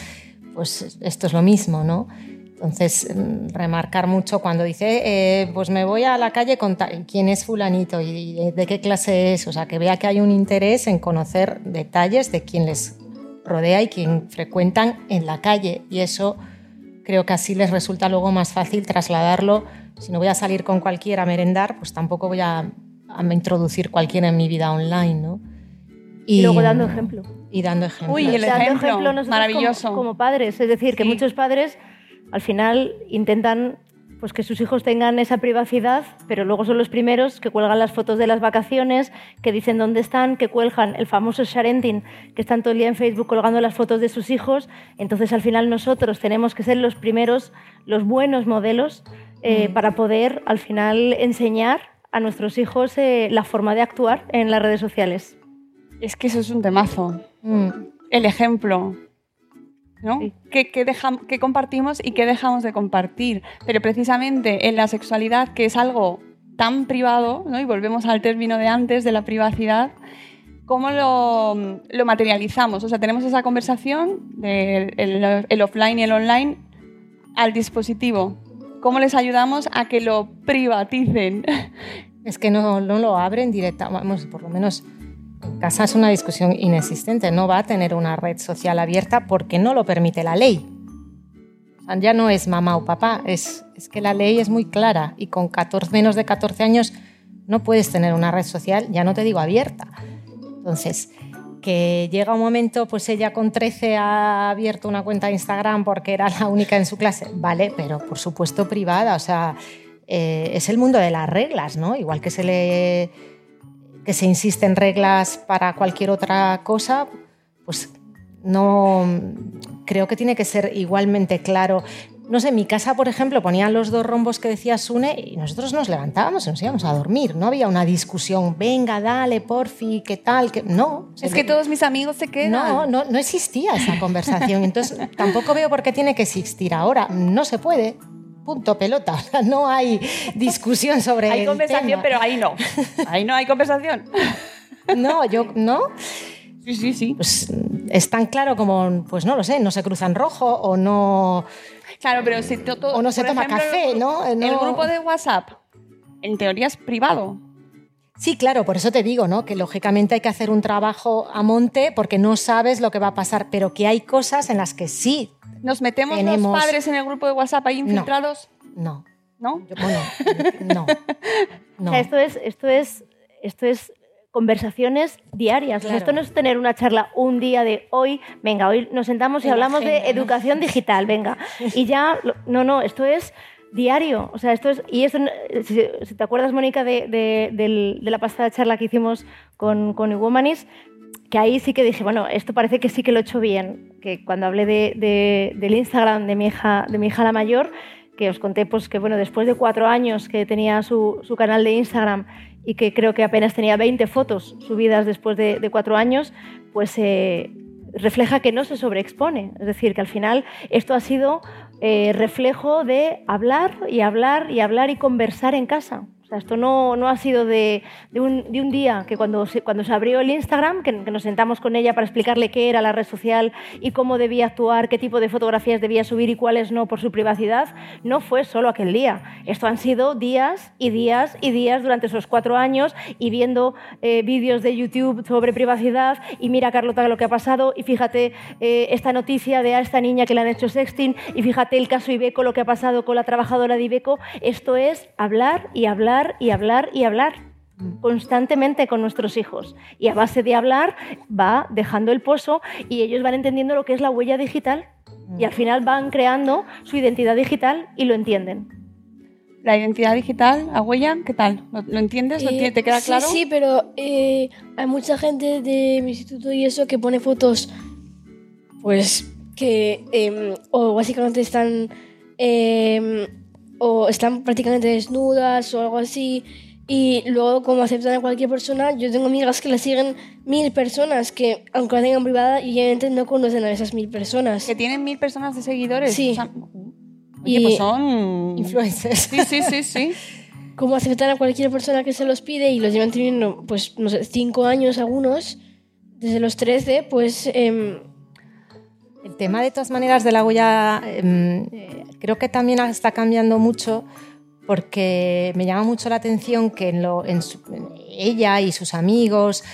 Speaker 5: Pues esto es lo mismo, ¿no? Entonces, mm, remarcar mucho cuando dice, eh, pues me voy a la calle con quién es fulanito y de qué clase es, o sea, que vea que hay un interés en conocer detalles de quién les rodea y quién frecuentan en la calle. Y eso creo que así les resulta luego más fácil trasladarlo. Si no voy a salir con cualquiera a merendar, pues tampoco voy a, a introducir cualquiera en mi vida online, ¿no?
Speaker 4: y luego dando ejemplo.
Speaker 5: Y dando ejemplo.
Speaker 2: Uy, el
Speaker 4: dando
Speaker 2: ejemplo,
Speaker 4: ejemplo nosotros
Speaker 2: maravilloso.
Speaker 4: Como, como padres, es decir, que
Speaker 2: Sí.
Speaker 4: muchos padres al final intentan pues que sus hijos tengan esa privacidad, pero luego son los primeros que cuelgan las fotos de las vacaciones, que dicen dónde están, que cuelgan el famoso sharenting, que están todo el día en Facebook colgando las fotos de sus hijos. Entonces al final nosotros tenemos que ser los primeros, los buenos modelos eh, para poder al final enseñar a nuestros hijos eh, la forma de actuar en las redes sociales.
Speaker 2: Es que eso es un temazo.
Speaker 5: Mm.
Speaker 2: El ejemplo. ¿no?
Speaker 4: Sí.
Speaker 2: ¿Qué, qué dejam- qué compartimos y qué dejamos de compartir? Pero precisamente en la sexualidad, que es algo tan privado, ¿no? y volvemos al término de antes de la privacidad, ¿cómo lo, lo materializamos? O sea, tenemos esa conversación del el, el offline y el online al dispositivo. ¿Cómo les ayudamos a que lo privaticen?
Speaker 5: Es que no, no lo abren directa, vamos, por lo menos en casa es una discusión inexistente. No va a tener una red social abierta porque no lo permite la ley. Ya no es mamá o papá, es, es que la ley es muy clara y con 14, menos de 14 años no puedes tener una red social, ya no te digo abierta. Entonces, que llega un momento, pues ella con 13 ha abierto una cuenta de Instagram porque era la única en su clase, vale, pero por supuesto privada, o sea, eh, es el mundo de las reglas, ¿no? Igual que se le que se insiste reglas para cualquier otra cosa, pues no creo que tiene que ser igualmente claro. No sé, en mi casa, por ejemplo, ponían los dos rombos que decía Sune y nosotros nos levantábamos y nos íbamos a dormir. No había una discusión, venga, dale, porfi, ¿qué tal? ¿Qué? No.
Speaker 2: es que todos mis amigos se quedan.
Speaker 5: No, no, no existía esa conversación. Entonces, tampoco veo por qué tiene que existir ahora. No se puede. Punto pelota. O sea, no hay discusión sobre
Speaker 2: Hay
Speaker 5: el
Speaker 2: conversación,
Speaker 5: tema.
Speaker 2: pero ahí no. Ahí no hay conversación.
Speaker 5: No, yo no.
Speaker 2: Sí, sí, sí.
Speaker 5: Pues es tan claro como, pues no lo sé, no se cruza en rojo o no.
Speaker 2: Claro, pero si to- to-
Speaker 5: O no se toma
Speaker 2: ejemplo,
Speaker 5: café,
Speaker 2: el,
Speaker 5: ¿no?
Speaker 2: El
Speaker 5: No-
Speaker 2: grupo de WhatsApp, en teoría es privado.
Speaker 5: Sí, claro, por eso te digo, ¿no? Que lógicamente hay que hacer un trabajo a monte porque no sabes lo que va a pasar, pero que hay cosas en las que sí.
Speaker 2: Nos metemos
Speaker 5: Tenemos-
Speaker 2: los padres en el grupo de WhatsApp ahí infiltrados,
Speaker 5: No.
Speaker 2: ¿no?
Speaker 5: Yo- bueno, no. No.
Speaker 4: O sea, esto es, esto es, esto es conversaciones diarias. O sea, esto no es tener una charla un día de hoy, venga, hoy nos sentamos y hablamos de educación digital, venga. Y ya, no, no, esto es diario. O sea, esto es, y esto, si, si te acuerdas, Mónica, de, de- la pasada charla que hicimos con, con Ewomanis, que ahí sí que dije, bueno, esto parece que sí que lo he hecho bien. Que cuando hablé de, de- del Instagram de mi hija, de mi hija la mayor, que os conté pues, que bueno, después de cuatro años que tenía su, su canal de Instagram y que creo que apenas tenía 20 fotos subidas después de, cuatro años, pues eh, refleja que no se sobreexpone. Es decir, que al final esto ha sido eh, reflejo de hablar y hablar y hablar y conversar en casa. Esto no, no ha sido de, de un, día que cuando se, cuando se abrió el Instagram, que, que nos sentamos con ella para explicarle qué era la red social y cómo debía actuar, qué tipo de fotografías debía subir y cuáles no por su privacidad, no fue solo aquel día. Esto han sido días y días y días durante esos cuatro años y viendo eh, vídeos de YouTube sobre privacidad y mira Carlota lo que ha pasado y fíjate eh, esta noticia de a esta niña que le han hecho sexting y fíjate el caso Ibeco, lo que ha pasado con la trabajadora de Ibeco. Esto es hablar y hablar y hablar y hablar constantemente con nuestros hijos. Y a base de hablar va dejando el pozo y ellos van entendiendo lo que es la huella digital y al final van creando su identidad digital y lo entienden.
Speaker 2: La identidad digital, a huella, ¿qué tal? ¿Lo, lo entiendes? ¿Lo
Speaker 6: Eh,
Speaker 2: ¿Te queda
Speaker 6: sí,
Speaker 2: claro?
Speaker 6: Sí, pero eh, hay mucha gente de mi instituto y eso que pone fotos, pues que em, o básicamente están em, o están prácticamente desnudas o algo así. Y luego, como aceptan a cualquier persona, yo tengo amigas que la siguen mil personas que, aunque la tengan privada, y obviamente no conocen a esas mil personas.
Speaker 2: Que tienen mil personas de seguidores.
Speaker 6: Sí.
Speaker 2: O sea,
Speaker 6: Y-
Speaker 2: pues son...
Speaker 5: Influencers.
Speaker 2: Sí, sí, sí, sí.
Speaker 6: como aceptar a cualquier persona que se los pide y los llevan teniendo, pues, no sé, cinco años algunos, desde los 13, pues em,
Speaker 5: El tema de todas maneras de la huella eh, creo que también está cambiando mucho porque me llama mucho la atención que en lo- en su- en ella y sus amigos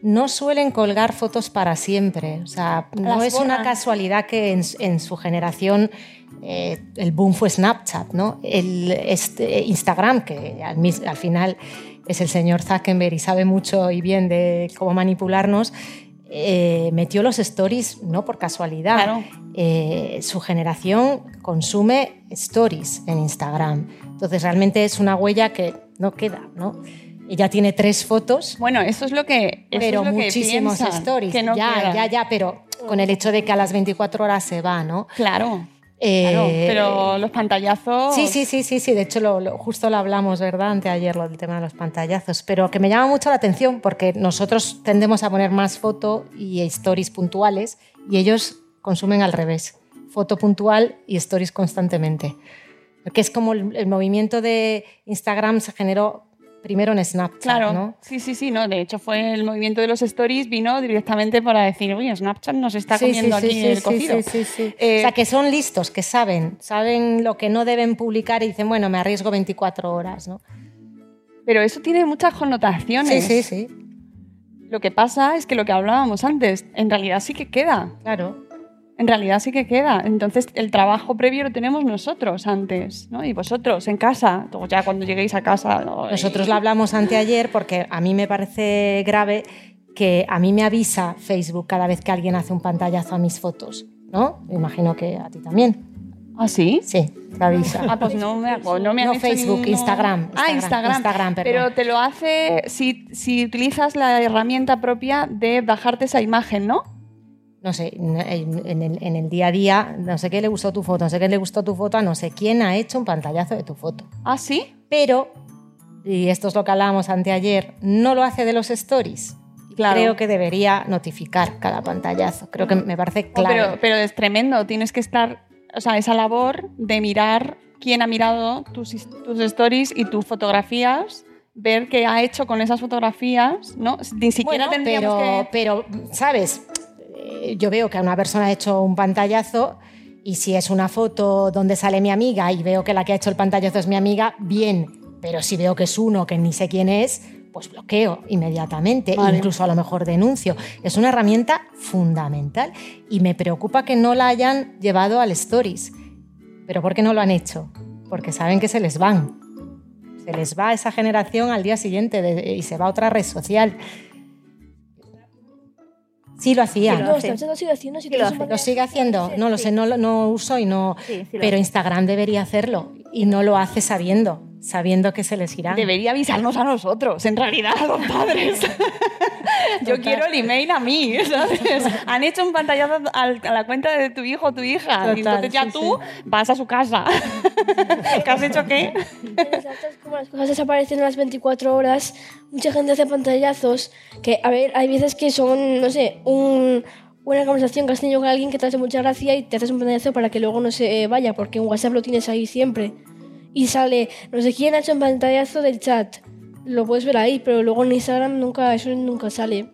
Speaker 5: no suelen colgar fotos para siempre. O sea, no
Speaker 2: Las
Speaker 5: es una casualidad que en, en su generación eh, el boom fue Snapchat, ¿no? El, este, Instagram, que al, al final es el señor Zuckerberg y sabe mucho y bien de cómo manipularnos, eh, metió los stories no por casualidad.
Speaker 2: Claro.
Speaker 5: Eh, su generación consume stories en Instagram. Entonces realmente es una huella que no queda, ¿no? Ella tiene tres fotos,
Speaker 2: Bueno, eso es lo que eso
Speaker 5: pero
Speaker 2: es lo que
Speaker 5: muchísimos
Speaker 2: piensan,
Speaker 5: stories.
Speaker 2: que no
Speaker 5: ya,
Speaker 2: quedan.
Speaker 5: ya, ya, pero con el hecho de que a las 24 horas se va, ¿no?
Speaker 2: Claro. Claro,
Speaker 5: Eh,
Speaker 2: pero los pantallazos.
Speaker 5: Sí, sí, sí, sí, sí. De hecho, lo, lo- justo lo hablamos, ¿verdad? Anteayer, lo del tema de los pantallazos. Pero que me llama mucho la atención porque nosotros tendemos a poner más foto y stories puntuales y ellos consumen al revés. Foto puntual y stories constantemente. Que es como el, el movimiento de Instagram se generó primero en Snapchat,
Speaker 2: Claro,
Speaker 5: ¿no?
Speaker 2: sí, sí, sí, no. De hecho, fue el movimiento de los stories vino directamente para decir, uy, Snapchat nos está
Speaker 5: Sí,
Speaker 2: comiendo
Speaker 5: sí,
Speaker 2: aquí
Speaker 5: sí,
Speaker 2: el cocido.
Speaker 5: sí, sí, sí.
Speaker 2: Eh,
Speaker 5: o sea, que son listos, que saben, saben lo que no deben publicar y dicen, bueno, me arriesgo 24 horas, ¿no?
Speaker 2: Pero eso tiene muchas connotaciones.
Speaker 5: Sí, sí, sí,
Speaker 2: Lo que pasa es que lo que hablábamos antes, en realidad sí que queda.
Speaker 5: claro.
Speaker 2: En realidad sí que queda. Entonces, el trabajo previo lo tenemos nosotros antes, ¿no? Y vosotros en casa, luego ya cuando lleguéis a casa. ¿no?
Speaker 5: Nosotros lo hablamos anteayer porque a mí me parece grave que a mí me avisa Facebook cada vez que alguien hace un pantallazo a mis fotos, ¿no? Me imagino que a ti también.
Speaker 2: ¿Ah, sí?
Speaker 5: Sí, te avisa.
Speaker 2: Ah, pues no me, hago- no me han
Speaker 5: No,
Speaker 2: hecho
Speaker 5: Facebook,
Speaker 2: ni-
Speaker 5: Instagram,
Speaker 2: Ah,
Speaker 5: Instagram,
Speaker 2: Instagram.
Speaker 5: Instagram, perdón.
Speaker 2: Pero te lo hace si, si utilizas la herramienta propia de bajarte esa imagen, ¿no?
Speaker 5: No sé, en el, en el día a día, no sé qué le gustó tu foto, no sé qué le gustó tu foto, a no sé quién ha hecho un pantallazo de tu foto.
Speaker 2: Ah, sí.
Speaker 5: Pero, y esto es lo que hablábamos anteayer, no lo hace de los stories.
Speaker 2: Claro.
Speaker 5: Creo que debería notificar cada pantallazo. Creo que me parece
Speaker 2: Oh,
Speaker 5: clave.
Speaker 2: pero, pero es tremendo. Tienes que estar, o sea, esa labor de mirar quién ha mirado tus, tus stories y tus fotografías, ver qué ha hecho con esas fotografías, ¿no? Ni siquiera
Speaker 5: Bueno,
Speaker 2: tendríamos
Speaker 5: pero,
Speaker 2: que...
Speaker 5: pero, ¿sabes? Eh, Yo veo que una persona ha hecho un pantallazo y si es una foto donde sale mi amiga y veo que la que ha hecho el pantallazo es mi amiga, bien. Pero si veo que es uno que ni sé quién es, pues bloqueo inmediatamente,
Speaker 2: Vale.
Speaker 5: incluso a lo mejor denuncio. Es una herramienta fundamental y me preocupa que no la hayan llevado al Stories. ¿Pero por qué no lo han hecho? Porque saben que se les van. Se les va esa generación al día siguiente de- y se va a otra red social. Sí lo hacía.
Speaker 6: No, Snapchat lo sigue haciendo. Si
Speaker 4: Sí lo hace.
Speaker 6: un
Speaker 5: ¿Lo
Speaker 6: pantallazo,
Speaker 5: sigue haciendo? No lo sé, no, lo- no uso y no...
Speaker 4: Sí, sí
Speaker 5: pero
Speaker 4: hace.
Speaker 5: Instagram debería hacerlo y no lo hace sabiendo, sabiendo que se les irá.
Speaker 2: Debería avisarnos a nosotros, en realidad, a los padres. Yo quiero el email a mí, ¿sabes? Han hecho un pantallazo al- a la cuenta de tu hijo o tu hija. y
Speaker 5: Total,
Speaker 2: entonces ya
Speaker 5: sí,
Speaker 2: tú vas a su casa. ¿Qué has hecho qué?
Speaker 6: Snapchat, como las cosas desaparecen a las 24 horas, mucha gente hace pantallazos que, a ver, hay veces que son, no sé, un- una conversación que has tenido con alguien que te hace mucha gracia y te haces un pantallazo para que luego no se vaya, porque en WhatsApp lo tienes ahí siempre. Y sale, no sé quién ha hecho un pantallazo del chat. Lo puedes ver ahí, pero luego en Instagram nunca, eso nunca sale.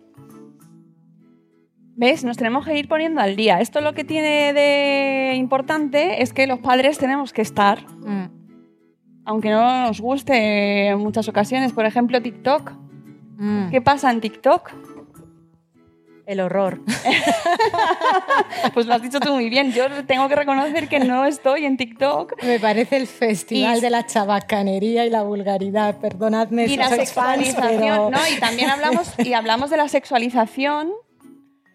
Speaker 2: ¿Ves? Nos tenemos que ir poniendo al día. Esto lo que tiene de importante es que los padres tenemos que estar,
Speaker 5: Mm,
Speaker 2: aunque no nos guste en muchas ocasiones. Por ejemplo, TikTok.
Speaker 5: mm.
Speaker 2: ¿Qué pasa en TikTok?
Speaker 5: El horror.
Speaker 2: Pues lo has dicho tú muy bien. Yo tengo que reconocer que no estoy en TikTok.
Speaker 5: Me parece el festival
Speaker 2: Y-
Speaker 5: de la chabacanería y la vulgaridad. Perdonadme
Speaker 2: y
Speaker 5: si
Speaker 2: la sexualización,
Speaker 5: pero...
Speaker 2: ¿no? Y también hablamos, y hablamos de la sexualización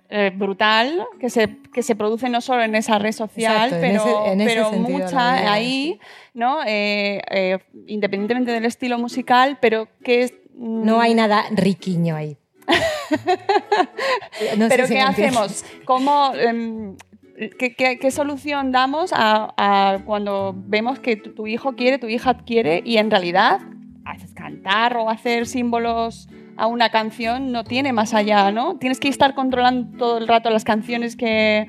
Speaker 2: eh, brutal que se, que se produce no solo en esa red social,
Speaker 5: Exacto, en
Speaker 2: pero,
Speaker 5: ese- en ese
Speaker 2: pero
Speaker 5: sentido
Speaker 2: mucha ahí, ¿no? Eh, eh, independientemente del estilo musical, pero que es... mm,
Speaker 5: No hay nada riquiño ahí. No
Speaker 2: pero ¿qué hacemos? ¿Cómo, em, qué, qué- qué solución damos a, a cuando vemos que tu, tu hijo quiere, tu hija quiere y en realidad haces cantar o hacer símbolos a una canción no tiene más allá, ¿no? Tienes que estar controlando todo el rato las canciones que,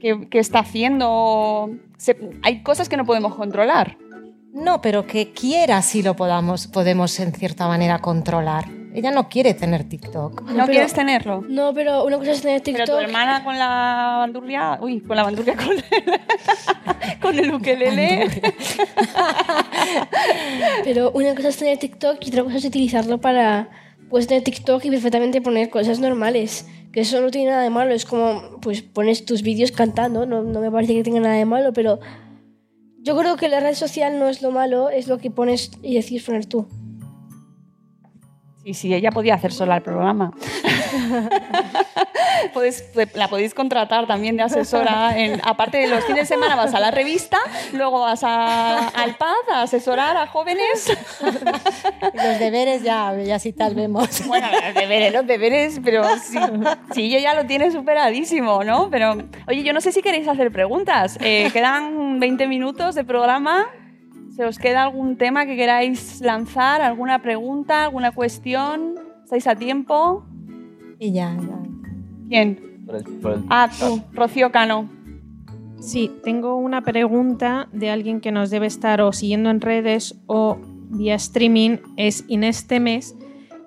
Speaker 2: que- que está haciendo. Se- hay cosas que no podemos controlar.
Speaker 5: No, pero que quiera sí lo podamos, podemos en cierta manera controlar. Ella no quiere tener TikTok.
Speaker 2: ¿No,
Speaker 6: pero-
Speaker 2: quieres tenerlo?
Speaker 6: No, pero una cosa es tener
Speaker 2: Pero
Speaker 6: TikTok.
Speaker 2: tu hermana con la bandurria, uy, con la bandurria, con el, con el ukelele.
Speaker 6: Pero una cosa es tener TikTok y otra cosa es utilizarlo para... Puedes tener TikTok y perfectamente poner cosas normales. Que eso no tiene nada de malo. Es como, pues pones tus vídeos cantando. No, no me parece que tenga nada de malo, pero... Yo creo que la red social no es lo malo, es lo que pones y decides poner tú.
Speaker 2: Sí, sí, ella podía hacer sola el programa. Podéis- la podéis contratar también de asesora. en- aparte de los fines de semana vas a la revista, luego vas a- al PAD a asesorar a jóvenes.
Speaker 5: Los deberes ya, ya sí tal vemos.
Speaker 2: Bueno, los deberes, los deberes, pero sí, sí, yo ya lo tiene superadísimo, ¿no? Pero, oye, yo no sé si queréis hacer preguntas. Eh, quedan 20 minutos de programa. ¿Se os queda algún tema que queráis lanzar? ¿Alguna pregunta? ¿Alguna cuestión? ¿Estáis a tiempo?
Speaker 5: Y ya, ya.
Speaker 2: ¿Quién?
Speaker 1: Por el- por el-
Speaker 2: Ah, tú, Rocío Cano.
Speaker 7: Sí, tengo una pregunta de alguien que nos debe estar o siguiendo en redes o vía streaming. Es Inés Temes,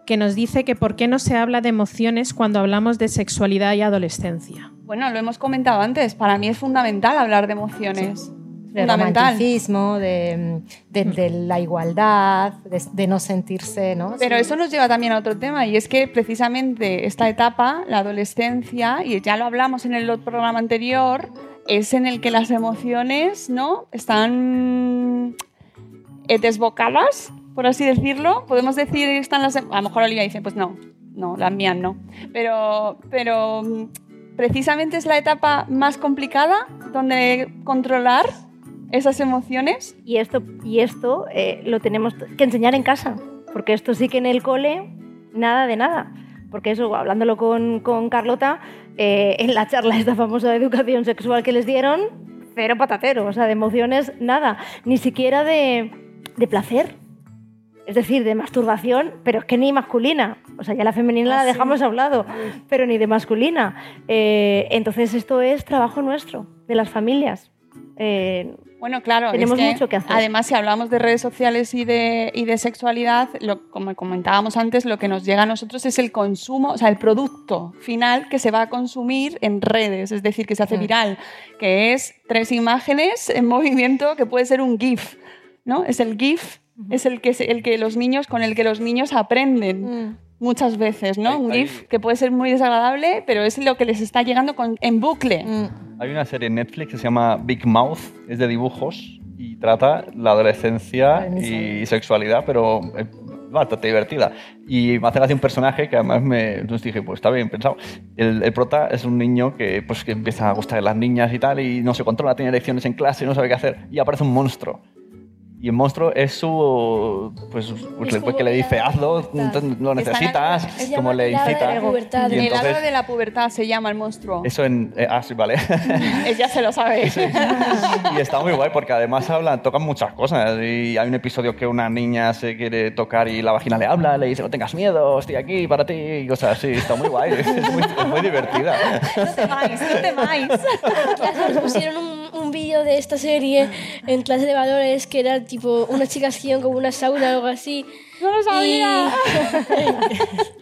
Speaker 7: que nos dice que por qué no se habla de emociones cuando hablamos de sexualidad y adolescencia.
Speaker 2: Bueno, lo hemos comentado antes. Para mí es fundamental hablar de emociones.
Speaker 5: De romanticismo, de, de- de la igualdad, de, de no sentirse, ¿no?
Speaker 2: Pero eso nos lleva también a otro tema y es que precisamente esta etapa, la adolescencia, y ya lo hablamos en el programa anterior, es en el que las emociones ¿no? están eh, desbocadas, por así decirlo. Podemos decir están las... A lo mejor Olivia dice, pues no, no, las mías no. Pero, pero mm, precisamente es la etapa más complicada donde controlar esas emociones.
Speaker 4: Y esto, y esto eh, lo tenemos que enseñar en casa, porque esto sí que en el cole, nada de nada. Porque eso, hablándolo con, con Carlota, eh, en la charla esta famosa de educación sexual que les dieron, cero patatero, o sea, de emociones, nada, ni siquiera de, de placer. Es decir, de masturbación, pero es que ni masculina. O sea, ya la femenina la dejamos a un lado, pero ni de masculina. Eh, entonces, esto es trabajo nuestro, de las familias. Eh,
Speaker 2: Bueno, claro,
Speaker 4: Tenemos
Speaker 2: es que,
Speaker 4: mucho que hacer.
Speaker 2: Además, si hablamos de redes sociales y de, y de sexualidad, lo, como comentábamos antes, lo que nos llega a nosotros es el consumo, o sea, el producto final que se va a consumir en redes, es decir, que se hace
Speaker 5: Mm.
Speaker 2: viral, que es tres imágenes en movimiento que puede ser un GIF, ¿no? Es el GIF, es el que, el que los niños, con el que los niños aprenden.
Speaker 5: Mm.
Speaker 2: Muchas veces, ¿no?
Speaker 1: Ahí-
Speaker 2: Un GIF que puede ser muy desagradable, pero es lo que les está llegando con- en bucle.
Speaker 5: Mm.
Speaker 1: Hay una serie en Netflix que se llama Big Mouth, es de dibujos y trata la adolescencia y sexualidad, pero es bastante divertida. Y me hace gracia un personaje que además me entonces dije, pues está bien pensado. El, el prota es un niño que, pues, que empieza a gustar de las niñas y tal, y no se controla, tiene lecciones en clase, no sabe qué hacer, y aparece un monstruo. Y el monstruo es su. Pues, le- pues que le dice, hazlo, lo necesitas,
Speaker 2: Se
Speaker 1: como le incita.
Speaker 6: la pubertad.
Speaker 1: Y
Speaker 2: el
Speaker 1: entonces-
Speaker 2: hado de la pubertad se llama el monstruo.
Speaker 1: Eso en. eh, ah, sí, vale.
Speaker 2: Ella se lo sabe.
Speaker 1: y está muy guay porque además hablan, tocan muchas cosas. Y hay un episodio que una niña se quiere tocar y la vagina le habla, le dice, no tengas miedo, estoy aquí para ti, y cosas así. Está muy guay, es muy, es muy divertida.
Speaker 2: No temáis, no temáis.
Speaker 6: pusieron un, un vídeo de esta serie en clase de valores que era tipo unas chicas que iban como una sauna o algo así.
Speaker 2: No lo sabía.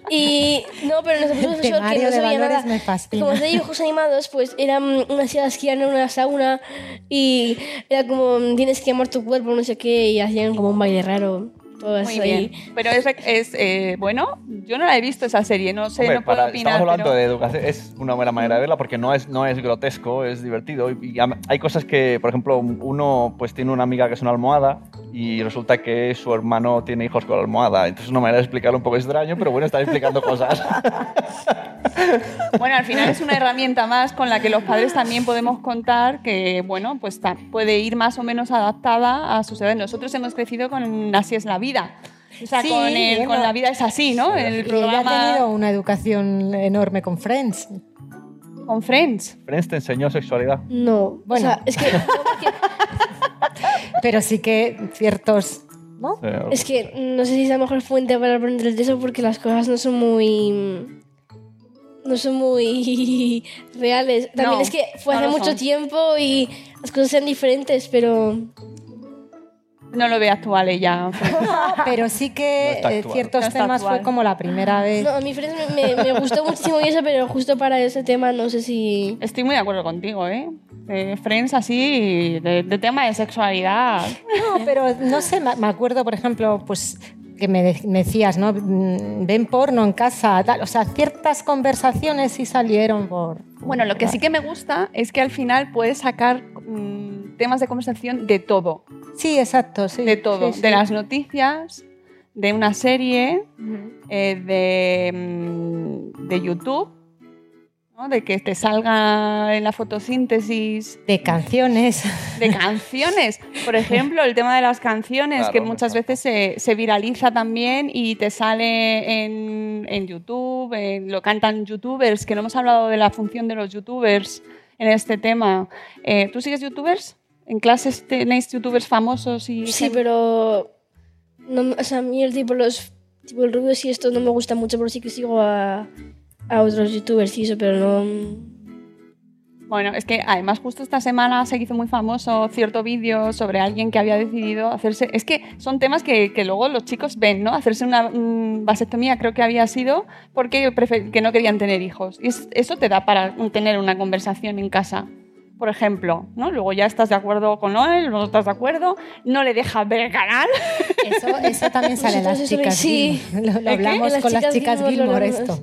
Speaker 6: Y, y- no, pero nuestro profesor que no
Speaker 5: de
Speaker 6: sabía
Speaker 5: valores
Speaker 6: nada.
Speaker 5: me fascina.
Speaker 6: Como de dibujos animados, pues eran unas chicas que iban en una sauna y era como tienes que quemar tu cuerpo, no sé qué, y hacían como un baile raro. Todo
Speaker 2: Muy
Speaker 6: eso
Speaker 2: bien.
Speaker 6: ahí.
Speaker 2: Pero es, es eh, bueno, yo no la he visto esa serie, no sé,
Speaker 1: Hombre,
Speaker 2: no puedo
Speaker 1: para-
Speaker 2: opinar.
Speaker 1: estamos hablando
Speaker 2: pero-
Speaker 1: de educación, es una buena manera de verla porque no es, no es grotesco, es divertido. Y, y hay cosas que, por ejemplo, uno pues tiene una amiga que es una almohada y resulta que su hermano tiene hijos con la almohada. Entonces, una manera de explicarlo un poco extraño, pero bueno, está explicando cosas.
Speaker 2: Bueno, al final es una herramienta más con la que los padres también podemos contar que, bueno, pues puede ir más o menos adaptada a edades. Nosotros hemos crecido con Así es la vida. O sea,
Speaker 5: Sí,
Speaker 2: con, el-
Speaker 5: bueno.
Speaker 2: con la vida es así, ¿no? El
Speaker 5: Y ella ha
Speaker 2: programa
Speaker 5: tenido una educación enorme con Friends.
Speaker 2: con Friends.
Speaker 1: Friends te enseñó sexualidad.
Speaker 6: No,
Speaker 5: Bueno.
Speaker 6: o sea, es que,
Speaker 5: Pero sí que ciertos. ¿no?
Speaker 6: Es que no sé si es la mejor fuente para aprender de eso porque las cosas no son muy no son muy reales. También
Speaker 2: No,
Speaker 6: es que fue
Speaker 2: no
Speaker 6: hace mucho tiempo y las cosas sean diferentes, pero
Speaker 2: No lo ve actual ella.
Speaker 5: Pero sí que
Speaker 1: No
Speaker 5: eh, ciertos
Speaker 2: No
Speaker 5: temas
Speaker 2: actual.
Speaker 5: fue como la primera vez.
Speaker 6: no, a mí Friends me, gustó muchísimo y eso, pero justo para ese tema no sé si
Speaker 2: Estoy muy de acuerdo contigo, ¿eh? Friends así, de, de tema de sexualidad.
Speaker 5: No, pero no sé, me acuerdo, por ejemplo, pues que me decías, ¿no? Mm, Ven porno en casa, tal. O sea, ciertas conversaciones sí salieron por.
Speaker 2: Bueno, lo que sí que me gusta es que al final puedes sacar mm, temas de conversación de todo.
Speaker 5: Sí, exacto, sí.
Speaker 2: de todo,
Speaker 5: sí, sí.
Speaker 2: de las noticias, de una serie, eh, de, mm, de YouTube, ¿no? de que te salga en la fotosíntesis
Speaker 5: De canciones.
Speaker 2: de canciones. Por ejemplo, el tema de las canciones,
Speaker 1: Claro,
Speaker 2: que muchas veces se, se viraliza también y te sale en, en YouTube, en- lo cantan youtubers, que no hemos hablado de la función de los youtubers en este tema. Eh, ¿Tú sigues youtubers? ¿En clases tenéis youtubers famosos? y
Speaker 6: Sí, pero. No, o sea, a mí el tipo, los, tipo el rubios y esto no me gusta mucho, pero sí que sigo a, a otros youtubers y eso, pero no.
Speaker 2: Bueno, es que además justo esta semana se hizo muy famoso cierto vídeo sobre alguien que había decidido hacerse... Es que son temas que, que luego los chicos ven, ¿no? Hacerse una mm, vasectomía creo que había sido porque que no querían tener hijos. Y es- eso te da para tener una conversación en casa. Por ejemplo, ¿no? Luego ya estás de acuerdo con él, no estás de acuerdo, no le dejas ver el canal.
Speaker 5: Eso, eso también sale en las chicas.
Speaker 6: sí.
Speaker 5: Lo, lo hablamos
Speaker 6: las
Speaker 5: con las
Speaker 6: chicas
Speaker 5: chicas
Speaker 6: Gilmore
Speaker 5: esto.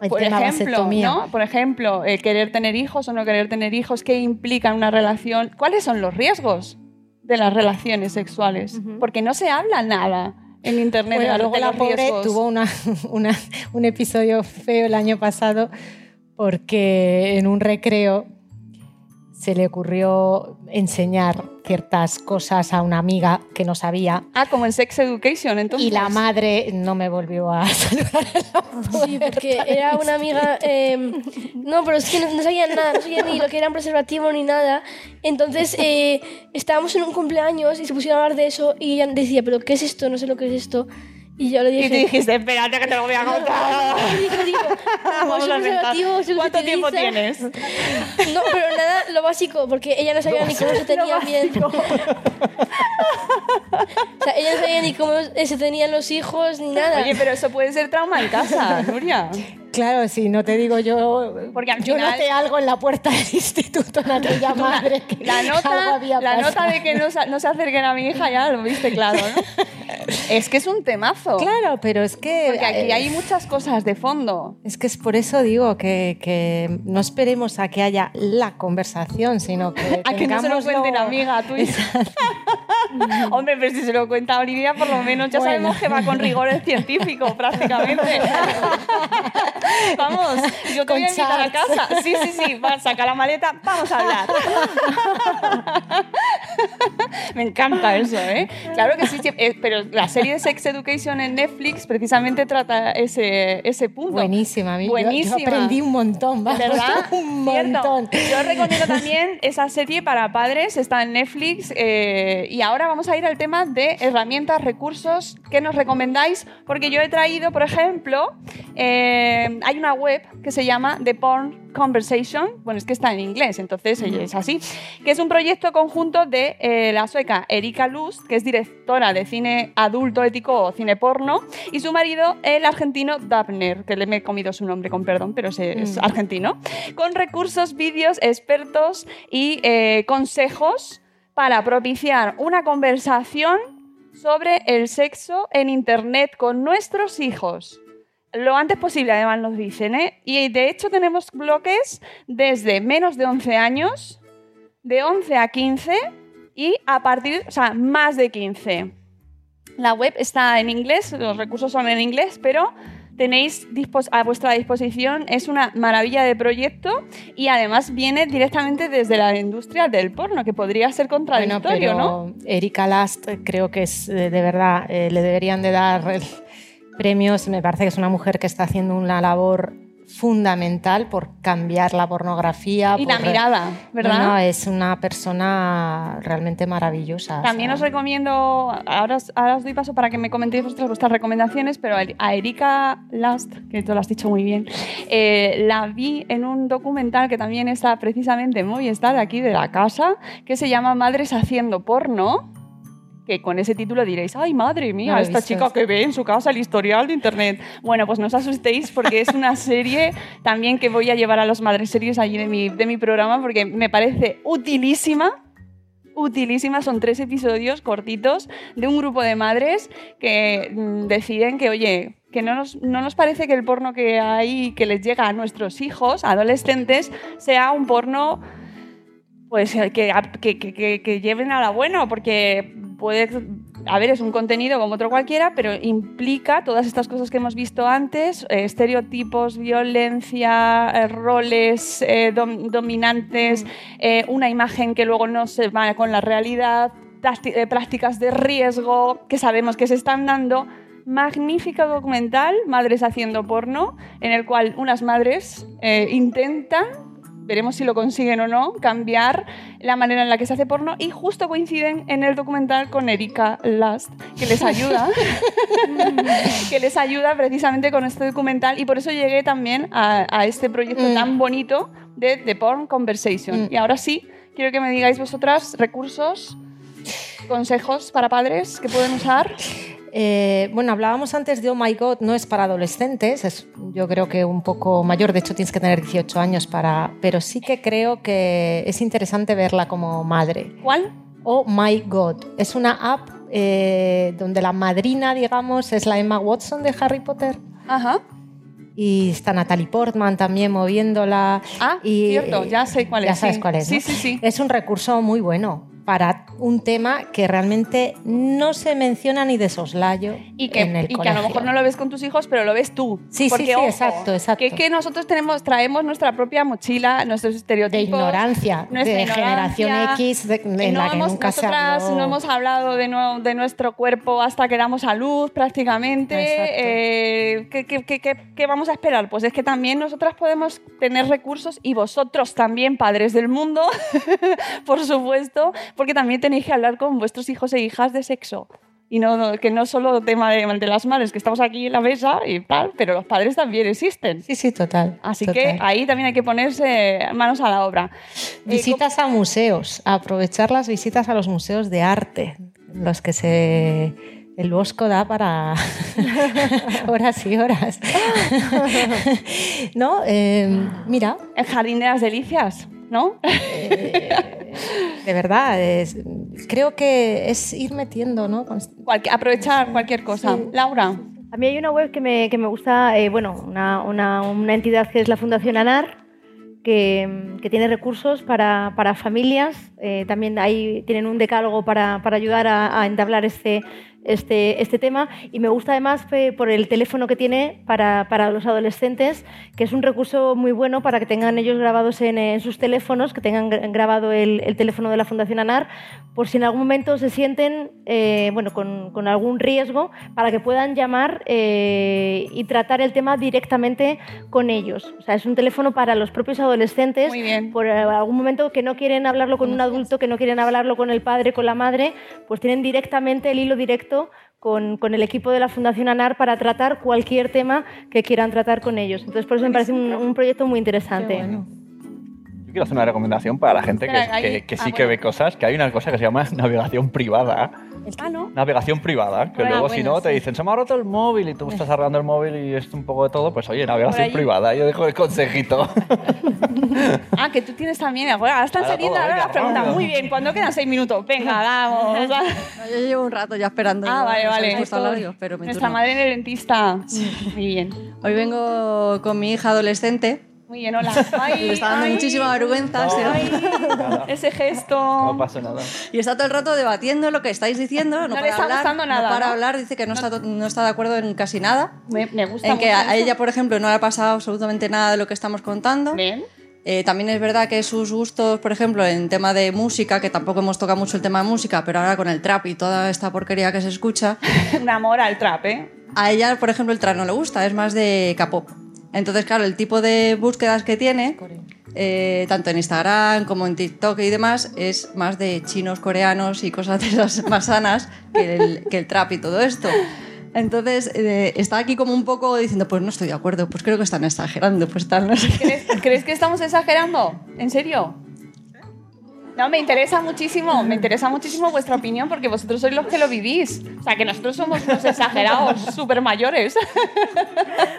Speaker 5: El
Speaker 2: Por ejemplo. ¿no? Por ejemplo, el querer tener hijos o no querer tener hijos, ¿qué implica una relación? ¿Cuáles son los riesgos de las relaciones sexuales? Porque no se habla nada en internet
Speaker 5: Bueno, luego la pobre
Speaker 2: riesgos.
Speaker 5: tuvo una, una- un episodio feo el año pasado porque en un recreo se le ocurrió enseñar ciertas cosas a una amiga que no sabía
Speaker 2: Ah, como en Sex Education, entonces.
Speaker 5: y la madre no me volvió a saludar.
Speaker 6: Sí, porque era una amiga. eh, no, pero es que no, no sabían nada, no sabían ni lo que era un preservativo ni nada. Entonces eh, estábamos en un cumpleaños y se pusieron a hablar de eso y ella decía, ¿pero qué es esto? No sé lo que es esto. Y yo le dije.
Speaker 2: Y te dijiste, espérate que te lo voy a contar.
Speaker 6: Digo, digo,
Speaker 2: Vamos a ¿Cuánto tiempo tienes?
Speaker 6: No, pero nada, lo básico, porque ella no sabía ni cómo se tenía bien. o sea, ella no sabía ni cómo se tenían los hijos ni nada.
Speaker 2: Oye, pero eso puede ser trauma en casa, Nuria.
Speaker 5: Claro, si no te digo yo,
Speaker 2: Porque al
Speaker 5: yo
Speaker 2: final-
Speaker 5: noté algo en la puerta del instituto en aquella madre que
Speaker 2: La
Speaker 5: algo
Speaker 2: nota, la nota de que no, se- no se acerquen a mi hija ya lo viste claro, ¿no? Es que es un temazo.
Speaker 5: Claro, pero es que
Speaker 2: Porque aquí
Speaker 5: eh,
Speaker 2: hay muchas cosas de fondo.
Speaker 5: Es que es por eso digo que, que no esperemos a que haya la conversación, sino que
Speaker 2: A que no se lo cuenten amiga hija. Hombre, pero si se lo cuenta Olivia, por lo menos ya
Speaker 5: Bueno.
Speaker 2: sabemos que va con rigores científicos prácticamente. Vamos, yo te voy a invitar a casa. Sí, sí, sí, va, saca la maleta, vamos a hablar. Me encanta eso, ¿eh? Claro que sí, eh, pero la serie de Sex Education en Netflix precisamente trata ese, ese punto.
Speaker 5: Buenísima, mí yo-
Speaker 2: Buenísima.
Speaker 5: Yo, aprendí un montón, vamos,
Speaker 2: ¿Verdad?
Speaker 5: un
Speaker 2: Cierto.
Speaker 5: montón.
Speaker 2: Yo recomiendo también esa serie para padres, está en Netflix. eh, y ahora vamos a ir al tema de herramientas, recursos que nos recomendáis, porque yo he traído, por ejemplo, eh, hay una web que se llama The Porn Conversation, bueno, es que está en inglés, entonces eh, es así, que es un proyecto conjunto de eh, la Erika Lust, que es directora de cine adulto ético o cine porno, y su marido, el argentino Dabner, que le me he comido su nombre con perdón, pero es, es
Speaker 5: Mm.
Speaker 2: argentino, con recursos, vídeos, expertos y eh, consejos para propiciar una conversación sobre el sexo en Internet con nuestros hijos. Lo antes posible, además nos dicen, ¿eh? Y de hecho tenemos bloques desde menos de 11 años, de 11 a 15 y a partir, o sea, más de 15. La web está en inglés, los recursos son en inglés, pero tenéis a vuestra disposición, es una maravilla de proyecto y además viene directamente desde la industria del porno, que podría ser
Speaker 5: Bueno,
Speaker 2: contradictorio,
Speaker 5: pero
Speaker 2: ¿no?
Speaker 5: Erika Last eh, creo que es eh, de verdad, eh, le deberían de dar premios. Me parece que es una mujer que está haciendo una labor fundamental por cambiar la pornografía.
Speaker 2: Y la mirada, ¿verdad?
Speaker 5: No, no, es una persona realmente maravillosa. o
Speaker 2: También
Speaker 5: sea,
Speaker 2: os recomiendo, ahora os, ahora os doy paso para que me comentéis vuestras, vuestras recomendaciones, pero a Erika Last, que tú lo has dicho muy bien, eh, la vi en un documental que también está precisamente en Movistar, de aquí de la casa, que se llama Madres haciendo porno. Que con ese título diréis, ay madre mía,
Speaker 5: No
Speaker 2: esta chica que ve en su casa el historial de internet. Bueno, pues no os asustéis porque es una serie también que voy a llevar a los madres series allí de mi, de mi programa porque me parece utilísima utilísima. Son tres episodios cortitos de un grupo de madres que mm, deciden que, oye, que no nos, no nos parece que el porno que hay, que les llega a nuestros hijos, adolescentes, sea un porno pues eh, que, que, que- que- lleven a la buena, porque puede a ver, es un contenido como otro cualquiera, pero implica todas estas cosas que hemos visto antes, eh, estereotipos, violencia, eh, roles eh, dom- dominantes, eh, una imagen que luego no se va con la realidad, eh, prácticas de riesgo que sabemos que se están dando. Magnífico documental, Madres haciendo porno, en el cual unas madres intentan veremos si lo consiguen o no, cambiar la manera en la que se hace porno y justo coinciden en el documental con Erika Last, que les ayuda, que les ayuda precisamente con este documental y por eso llegué también a, a este proyecto
Speaker 5: Mm.
Speaker 2: tan bonito de The Porn Conversation.
Speaker 5: Mm.
Speaker 2: Y ahora sí, quiero que me digáis vosotras recursos, consejos para padres que pueden usar.
Speaker 5: Eh, bueno, hablábamos antes de Oh My God, no es para adolescentes, es yo creo que un poco mayor, de hecho tienes que tener 18 años para... Pero sí que creo que es interesante verla como madre.
Speaker 2: ¿Cuál?
Speaker 5: Oh My God, es una app eh, donde la madrina, digamos, es la Emma Watson de Harry Potter.
Speaker 2: Ajá.
Speaker 5: Y está Natalie Portman también moviéndola.
Speaker 2: Ah,
Speaker 5: y,
Speaker 2: cierto, ya sé cuál
Speaker 5: ya
Speaker 2: es.
Speaker 5: sabes
Speaker 2: sí.
Speaker 5: cuál es.
Speaker 2: Sí,
Speaker 5: ¿no?
Speaker 2: sí, sí.
Speaker 5: Es un recurso muy bueno para un tema que realmente no se menciona ni de soslayo
Speaker 2: y que,
Speaker 5: en el
Speaker 2: y que a lo mejor no lo ves con tus hijos, pero lo ves tú.
Speaker 5: Sí, sí,
Speaker 2: Porque,
Speaker 5: sí,
Speaker 2: ojo,
Speaker 5: exacto, exacto.
Speaker 2: Que, que nosotros tenemos, traemos nuestra propia mochila, nuestros
Speaker 5: de
Speaker 2: estereotipos.
Speaker 5: ignorancia, de
Speaker 2: ignorancia,
Speaker 5: generación X, de- en
Speaker 2: no
Speaker 5: la que
Speaker 2: hemos-
Speaker 5: nunca se
Speaker 2: nosotras
Speaker 5: habló.
Speaker 2: no hemos hablado de, no- de nuestro cuerpo hasta que damos a luz prácticamente. Eh, ¿qué, qué- qué- qué- qué vamos a esperar? Pues es que también nosotras podemos tener recursos y vosotros también, padres del mundo, por supuesto, porque también tenéis que hablar con vuestros hijos e hijas de sexo. Y no, no- que no solo tema de, de las madres, que estamos aquí en la mesa y tal, pero los padres también existen.
Speaker 5: Sí, sí, total.
Speaker 2: Así
Speaker 5: total.
Speaker 2: que ahí también hay que ponerse manos a la obra. Eh,
Speaker 5: Visitas a museos, aprovechar las visitas a los museos de arte, los que se el Bosco da para horas y horas. ¿No? Eh, mira,
Speaker 2: El Jardín de las Delicias, ¿no?
Speaker 5: de verdad, es- creo que es ir metiendo, ¿no?
Speaker 2: Cualque- aprovechar cualquier cosa. Laura.
Speaker 4: A mí hay una web que me, que me gusta, eh, bueno, una, una- una entidad que es la Fundación ANAR, que, que tiene recursos para, para familias. eh, también ahí tienen un decálogo para, para ayudar a, a entablar este, este, este tema. Y me gusta además eh, por el teléfono que tiene para, para los adolescentes, que es un recurso muy bueno para que tengan ellos grabados en, en sus teléfonos, que tengan gra- grabado el, el teléfono de la Fundación ANAR, por si en algún momento se sienten eh, bueno, con, con algún riesgo, para que puedan llamar eh, y tratar el tema directamente con ellos. O sea, es un teléfono para los propios adolescentes, por algún momento que no quieren hablarlo con un adulto, que no quieren hablarlo con el padre, con la madre, pues tienen directamente el hilo directo con, con el equipo de la Fundación ANAR para tratar cualquier tema que quieran tratar con ellos. Entonces, por eso me parece un, un proyecto muy interesante.
Speaker 1: Yo quiero hacer una recomendación para la gente que, que- que sí que ve cosas, que hay una cosa que se llama navegación privada.
Speaker 2: Ah, ¿no?
Speaker 1: Navegación privada, que
Speaker 5: Ah,
Speaker 1: luego si
Speaker 5: bueno,
Speaker 1: no te
Speaker 5: sí.
Speaker 1: dicen, se me ha roto el móvil y tú estás arreglando el móvil y es un poco de todo, pues oye, navegación privada, yo dejo el consejito.
Speaker 2: Ah, que tú tienes también. Ahora están
Speaker 1: Ahora
Speaker 2: saliendo
Speaker 1: todo,
Speaker 2: ahora las preguntas. Muy bien, cuando quedan seis minutos. Venga, vamos.
Speaker 8: No, yo llevo un rato ya esperando.
Speaker 2: Ah, vale,
Speaker 8: no
Speaker 2: vale.
Speaker 8: pero
Speaker 2: Nuestra
Speaker 8: turno.
Speaker 2: madre en el dentista. Muy bien.
Speaker 8: Hoy vengo con mi hija adolescente.
Speaker 2: Muy bien, hola. Ay,
Speaker 8: Le está dando
Speaker 2: ay,
Speaker 8: muchísima vergüenza. ¿sí?
Speaker 1: Nada,
Speaker 2: Ese gesto.
Speaker 1: no pasa nada.
Speaker 8: Y está todo el rato debatiendo lo que estáis diciendo. No,
Speaker 2: No le
Speaker 8: para
Speaker 2: está
Speaker 8: hablar,
Speaker 2: gustando nada,
Speaker 8: No para
Speaker 2: ¿no?
Speaker 8: hablar, dice que no, está, no está de acuerdo en casi nada.
Speaker 2: Me, me gusta
Speaker 8: En que
Speaker 2: mucho
Speaker 8: a, a
Speaker 2: eso.
Speaker 8: ella, por ejemplo, no le ha pasado absolutamente nada de lo que estamos contando.
Speaker 2: Bien.
Speaker 8: Eh, también es verdad que sus gustos, por ejemplo, en tema de música, que tampoco hemos tocado mucho el tema de música, pero ahora con el trap y toda esta porquería que se escucha,
Speaker 2: Un amor al trap, ¿eh?
Speaker 8: a ella, por ejemplo, el trap no le gusta, es más de K-pop. Entonces, claro, el tipo de búsquedas que tiene, eh, tanto en Instagram como en TikTok y demás, es más de chinos, coreanos y cosas de esas más sanas que el, trap y todo esto. Entonces, eh, está aquí como un poco diciendo, pues no estoy de acuerdo, pues creo que están exagerando, pues tal, no sé qué.
Speaker 2: ¿Crees, crees que estamos exagerando? ¿En serio? No, me interesa muchísimo, me interesa muchísimo vuestra opinión porque vosotros sois los que lo vivís. O sea, que nosotros somos unos exagerados súper mayores.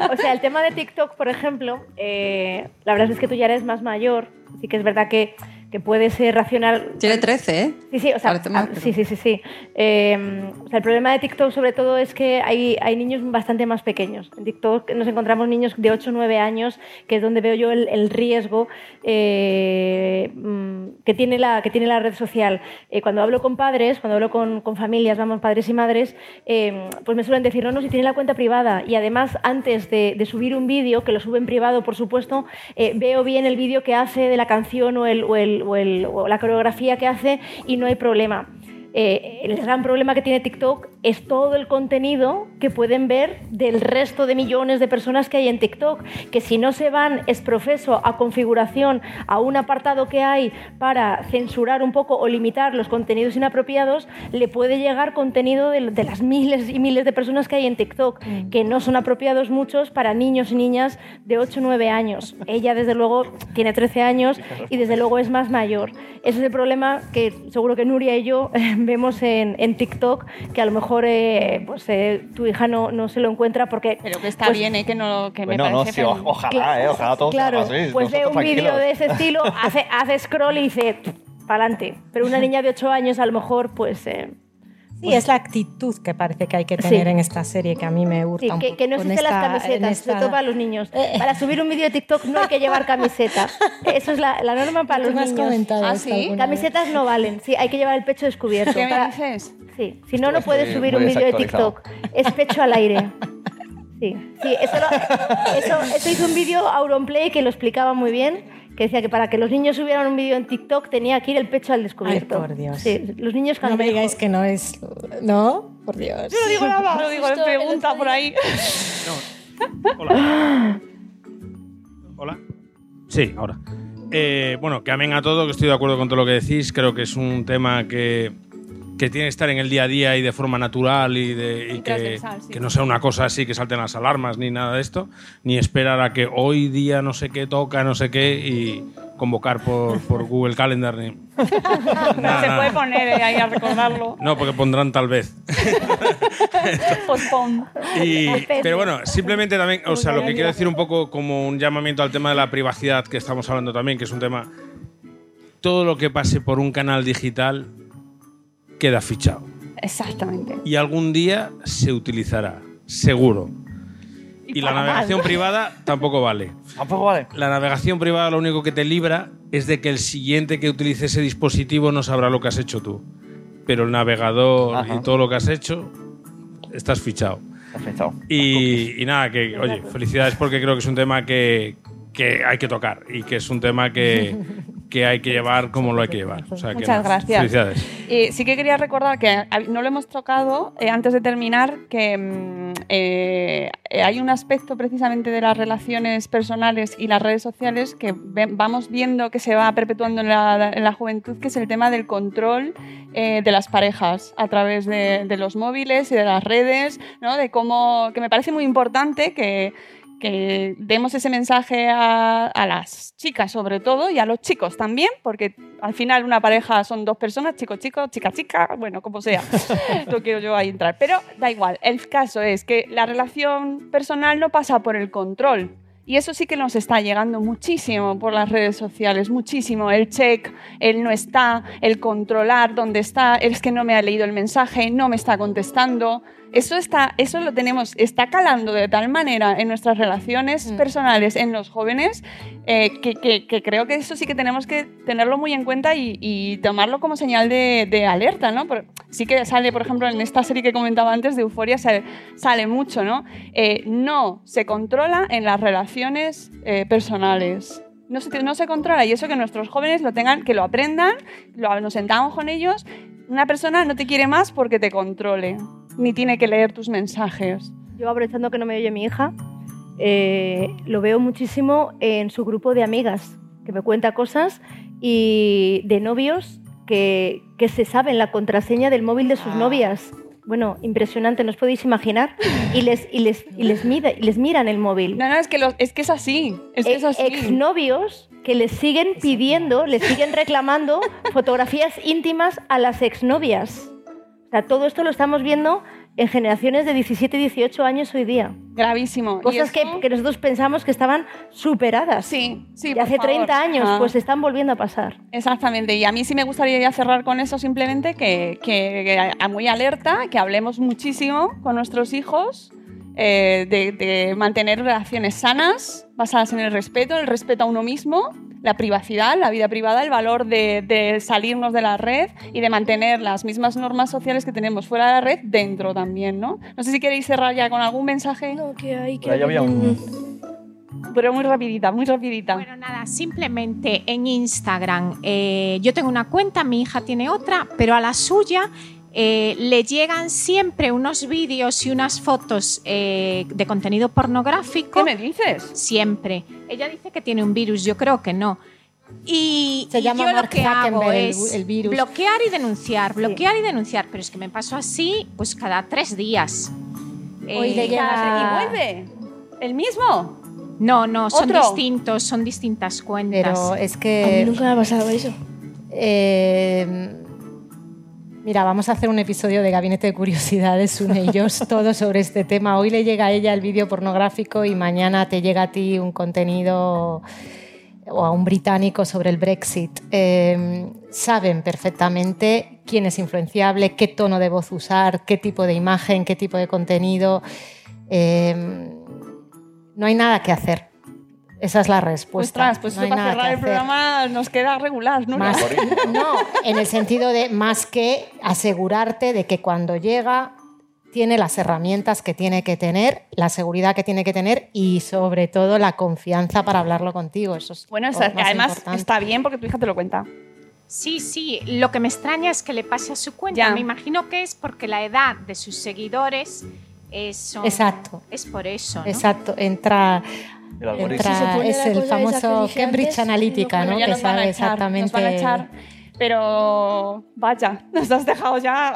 Speaker 4: O sea, el tema de TikTok, por ejemplo, eh, la verdad es que tú ya eres más mayor, sí que es verdad que, que puedes eh, racionar...
Speaker 8: Tiene 13, ¿eh?
Speaker 4: Sí, sí, o sea, ah, sí, sí, sí, sí. Eh, o sea, el problema de TikTok sobre todo es que hay, hay niños bastante más pequeños. En TikTok nos encontramos niños de 8 o 9 años, que es donde veo yo el, el riesgo eh, mm, que tiene la, que tiene la red social. Eh, cuando hablo con padres, cuando hablo con, con familias, vamos, padres y madres, eh, pues me suelen decir, no, no, si tiene la cuenta privada. Y además, antes de, de subir un vídeo, que lo sube en privado, por supuesto, eh, veo bien el vídeo que hace de la canción o, el, o, el, o, el, o la coreografía que hace y no hay problema. Eh, el gran problema que tiene TikTok es todo el contenido que pueden ver del resto de millones de personas que hay en TikTok, que si no se van es profeso a configuración, a un apartado que hay para censurar un poco o limitar los contenidos inapropiados, le puede llegar contenido de, de las miles y miles de personas que hay en TikTok, mm. que no son apropiados muchos para niños y niñas de 8 o 9 años. Ella, desde luego, tiene 13 años y desde luego es más mayor. Ese es el problema que seguro que Nuria y yo vemos en, en TikTok que a lo mejor eh, pues, eh, tu hija no, no, se lo encuentra porque...
Speaker 2: Pero que está
Speaker 4: pues,
Speaker 2: bien, eh, que, no, que
Speaker 1: bueno,
Speaker 2: me
Speaker 1: no,
Speaker 2: parece...
Speaker 1: sí, o, ojalá, eh, ojalá todos
Speaker 4: Claro,
Speaker 1: así,
Speaker 4: pues ve un vídeo de ese estilo, hace, hace scroll y dice, para adelante. Pero una niña de 8 años a lo mejor, pues... Eh,
Speaker 5: Sí, es la actitud que parece que hay que tener
Speaker 4: Sí.
Speaker 5: en esta serie que a mí me gusta
Speaker 4: Sí,
Speaker 5: un
Speaker 4: que,
Speaker 5: poco
Speaker 4: que no existen las
Speaker 5: esta- en
Speaker 4: camisetas,
Speaker 5: esta-
Speaker 4: sobre todo para los niños. Para subir un vídeo de TikTok no hay que llevar camiseta. Eso es la, la norma para los
Speaker 5: me
Speaker 4: niños.
Speaker 5: comentado ¿Ah, sí?
Speaker 4: Camisetas no valen, sí, hay que llevar el pecho descubierto.
Speaker 2: ¿Qué me
Speaker 4: Para-
Speaker 2: dices?
Speaker 4: Sí, si no, no puedes subir un vídeo de. TikTok. Es pecho al aire. Sí, sí eso, lo- eso, eso hizo un vídeo Auronplay que lo explicaba muy bien, que decía que para que los niños subieran un vídeo en TikTok tenía que ir el pecho al descubierto.
Speaker 5: Ay, por Dios.
Speaker 4: Sí, los niños
Speaker 5: No me digáis que no es... ¿No? Por Dios.
Speaker 2: Yo no digo nada, no digo
Speaker 6: el
Speaker 2: pregunta por ahí.
Speaker 9: Hola. Hola. Sí, ahora. Eh, bueno, que amén a todo, que estoy de acuerdo con todo lo que decís. Creo que es un tema que, que tiene que estar en el día a día y de forma natural y, de, y que,
Speaker 2: transversal, sí.
Speaker 9: que no sea una cosa así que salten las alarmas ni nada de esto, ni esperar a que hoy día no sé qué toca, no sé qué y convocar por, por Google Calendar. Ni... Nada,
Speaker 2: Se puede poner eh, ahí a recordarlo.
Speaker 9: No, porque pondrán tal vez. Y- pero bueno, simplemente también, o sea, lo que quiero decir un poco como un llamamiento al tema de la privacidad que estamos hablando también, que es un tema. Todo lo que pase por un canal digital queda fichado.
Speaker 2: Exactamente.
Speaker 9: Y algún día se utilizará, seguro. Y, la navegación
Speaker 2: mal.
Speaker 9: privada tampoco vale.
Speaker 1: Tampoco vale.
Speaker 9: La navegación privada lo único que te libra es de que el siguiente que utilice ese dispositivo no sabrá lo que has hecho tú. Pero el navegador
Speaker 1: Ajá.
Speaker 9: y todo lo que has hecho, estás fichado.
Speaker 1: Perfecto.
Speaker 9: Y, y nada, que oye, felicidades porque creo que es un tema que, que hay que tocar y que es un tema que, que hay que llevar como lo hay que llevar. O sea, que
Speaker 2: Muchas gracias.
Speaker 9: Felicidades.
Speaker 2: Eh, sí que quería recordar que no lo hemos tocado eh, antes de terminar, que mm, eh, hay un aspecto precisamente de las relaciones personales y las redes sociales que vamos viendo que se va perpetuando en la, en la juventud, que es el tema del control eh, de las parejas a través de, de los móviles y de las redes, ¿no? de cómo, que me parece muy importante que que demos ese mensaje a, a las chicas sobre todo y a los chicos también, porque al final una pareja son dos personas, chico, chico, chica, chica, bueno, como sea. no quiero yo ahí entrar. Pero da igual, el caso es que la relación personal no pasa por el control. Y eso sí que nos está llegando muchísimo por las redes sociales, muchísimo. El check, el no está, el controlar dónde está, es que no me ha leído el mensaje, no me está contestando. Eso, está, eso lo tenemos, está calando de tal manera en nuestras relaciones personales, en los jóvenes, eh, que, que- que creo que eso sí que tenemos que tenerlo muy en cuenta y, y tomarlo como señal de, de alerta, ¿no? Por- sí que sale, por ejemplo, en esta serie que comentaba antes de Euforia, sale, sale mucho, ¿no? Eh, no se controla en las relaciones eh, personales. No se, no se controla y eso que nuestros jóvenes lo tengan, que lo aprendan, lo, nos sentamos con ellos. Una persona no te quiere más porque te controle, ni tiene que leer tus mensajes.
Speaker 4: Yo aprovechando que no me oye mi hija, eh, lo veo muchísimo en su grupo de amigas, que me cuenta cosas y de novios que, que se saben la contraseña del móvil de sus novias. Bueno, impresionante, no os podéis imaginar. Y les, y les, y les, y les miran el móvil.
Speaker 2: No, no, es que, lo- es, que es así. Es que es así.
Speaker 4: Exnovios que les siguen pidiendo, les siguen reclamando fotografías íntimas a las exnovias. O sea, todo esto lo estamos viendo en generaciones de 17 y 18 años hoy día.
Speaker 2: Gravísimo. ¿Y
Speaker 4: Cosas que, nosotros pensamos que estaban superadas.
Speaker 2: Sí, sí.
Speaker 4: Y hace
Speaker 2: favor.
Speaker 4: 30 años,
Speaker 2: Ah.
Speaker 4: pues están volviendo a pasar.
Speaker 2: Exactamente, y a mí sí me gustaría ya cerrar con eso simplemente que, que, que a- muy alerta, que hablemos muchísimo con nuestros hijos eh, de, de mantener relaciones sanas, basadas en el respeto, el respeto a uno mismo, la privacidad, la vida privada, el valor de, de salirnos de la red y de mantener las mismas normas sociales que tenemos fuera de la red dentro también, ¿no? No sé si queréis cerrar ya con algún mensaje.
Speaker 6: No, que hay
Speaker 1: Por ahí había un-
Speaker 2: Pero muy rapidita, muy rapidita.
Speaker 10: Bueno, nada, simplemente en Instagram eh, yo tengo una cuenta, mi hija tiene otra, pero a la suya eh, le llegan siempre unos vídeos y unas fotos eh, de contenido pornográfico.
Speaker 2: ¿Qué me dices?
Speaker 10: Siempre. Ella dice que tiene un virus, yo creo que no. Y,
Speaker 5: Se
Speaker 10: y
Speaker 5: llama
Speaker 10: yo lo que hago
Speaker 5: Zuckerberg, el-
Speaker 10: es
Speaker 5: el virus.
Speaker 10: bloquear y denunciar, bloquear y denunciar, pero es que me paso así pues cada tres días.
Speaker 5: Hoy le
Speaker 10: Eh,
Speaker 5: llega-
Speaker 2: ¿Y vuelve? ¿El mismo?
Speaker 10: No, no, son
Speaker 2: ¿Otro?
Speaker 10: distintos, son distintas cuentas.
Speaker 5: Pero es
Speaker 6: A mí
Speaker 5: que...
Speaker 6: nunca me ha pasado eso.
Speaker 5: eh, mira, vamos a hacer un episodio de Gabinete de Curiosidades, Une y yo, todo sobre este tema. Hoy le llega a ella el vídeo pornográfico y mañana te llega a ti un contenido o a un británico sobre el Brexit. Eh, saben perfectamente quién es influenciable, qué tono de voz usar, qué tipo de imagen, qué tipo de contenido. Eh, no hay nada que hacer. Esa es la respuesta.
Speaker 2: Ostras, pues
Speaker 5: No
Speaker 2: para cerrar el programa nos queda regular, ¿no?
Speaker 5: Más- no, en el sentido de más que asegurarte de que cuando llega tiene las herramientas que tiene que tener, la seguridad que tiene que tener y sobre todo la confianza para hablarlo contigo. Eso es
Speaker 2: Bueno, además
Speaker 5: importante.
Speaker 2: está bien porque tu hija te lo cuenta.
Speaker 10: Sí, sí, lo que me extraña es que le pase a su cuenta.
Speaker 2: Ya.
Speaker 10: Me imagino que es porque la edad de sus seguidores es, son-
Speaker 5: Exacto.
Speaker 10: es por eso. ¿no?
Speaker 5: Exacto, entra,
Speaker 1: El algoritmo.
Speaker 5: entra- es el famoso Cambridge
Speaker 6: antes,
Speaker 5: Analytica, ¿no? que
Speaker 2: nos van a
Speaker 5: sabe
Speaker 2: echar,
Speaker 5: exactamente.
Speaker 2: Pero vaya, nos has dejado ya.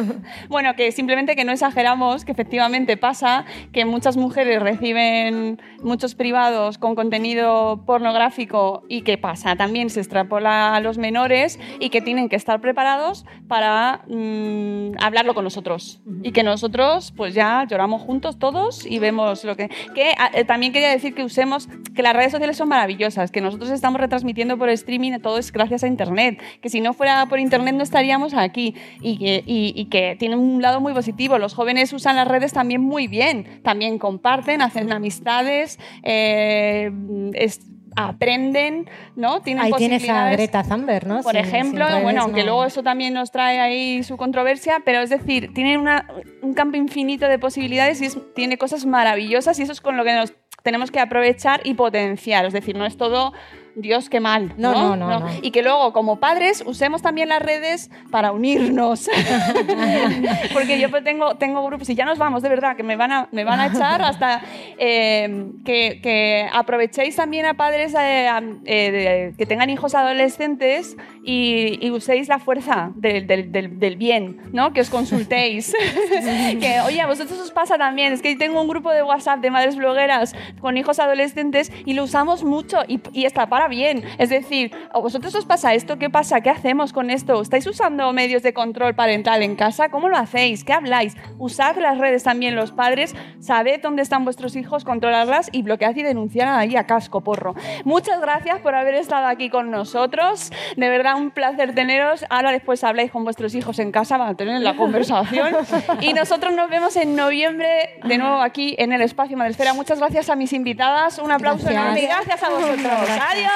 Speaker 2: bueno, que simplemente que no exageramos, que efectivamente pasa que muchas mujeres reciben muchos privados con contenido pornográfico y que pasa también se extrapola a los menores y que tienen que estar preparados para mm, hablarlo con nosotros y que nosotros pues ya lloramos juntos todos y vemos lo que que ah, eh, también quería decir que usemos que las redes sociales son maravillosas que nosotros estamos retransmitiendo por streaming todo es gracias a internet que si no fuera por internet no estaríamos aquí. Y que, y, y que tiene un lado muy positivo. Los jóvenes usan las redes también muy bien. También comparten hacen amistades eh, es- aprenden no tienen
Speaker 5: Ahí tienes a Greta Thunberg, ¿no?
Speaker 2: por
Speaker 5: Sin-
Speaker 2: ejemplo,
Speaker 5: sin redes
Speaker 2: bueno, aunque
Speaker 5: no-
Speaker 2: luego eso también nos trae ahí su controversia, pero es decir, tiene una- un campo infinito de posibilidades y es- tiene cosas maravillosas y eso es con lo que nos tenemos que aprovechar y potenciar. Es decir, no es todo Dios, qué mal.
Speaker 5: No,
Speaker 2: No,
Speaker 5: no, no, no.
Speaker 2: Y que luego, como padres, usemos también las redes para unirnos. Porque yo pues tengo, tengo grupos y ya nos vamos, de verdad, que me van a, me van a echar hasta eh, que, que aprovechéis también a padres eh, eh, que tengan hijos adolescentes y, y uséis la fuerza del, del- del- del bien, ¿no? Que os consultéis. que, oye, a vosotros os pasa también. Es que tengo un grupo de WhatsApp de madres blogueras con hijos adolescentes y lo usamos mucho y, y está para bien. Es decir, ¿a vosotros os pasa esto? ¿Qué pasa? ¿Qué hacemos con esto? ¿Estáis usando medios de control parental en casa? ¿Cómo lo hacéis? ¿Qué habláis? Usad las redes también los padres, sabed dónde están vuestros hijos, controlarlas y bloquead y denunciar ahí a casco porro. Muchas gracias por haber estado aquí con nosotros. De verdad, un placer teneros. Ahora después habláis con vuestros hijos en casa, van a tener la conversación. Y nosotros nos vemos en noviembre de nuevo aquí en el Espacio Madresfera. Muchas gracias a mis invitadas. Un aplauso
Speaker 5: Gracias.
Speaker 2: enorme gracias a vosotros.
Speaker 5: Gracias.
Speaker 2: Adiós.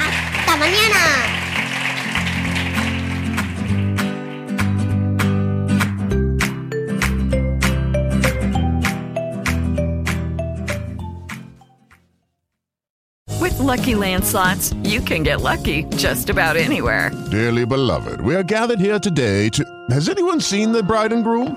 Speaker 3: ¡Hasta mañana!
Speaker 11: With Lucky Land slots, you can get lucky just about anywhere.
Speaker 12: Dearly beloved, we are gathered here today to. Has anyone seen the bride and groom?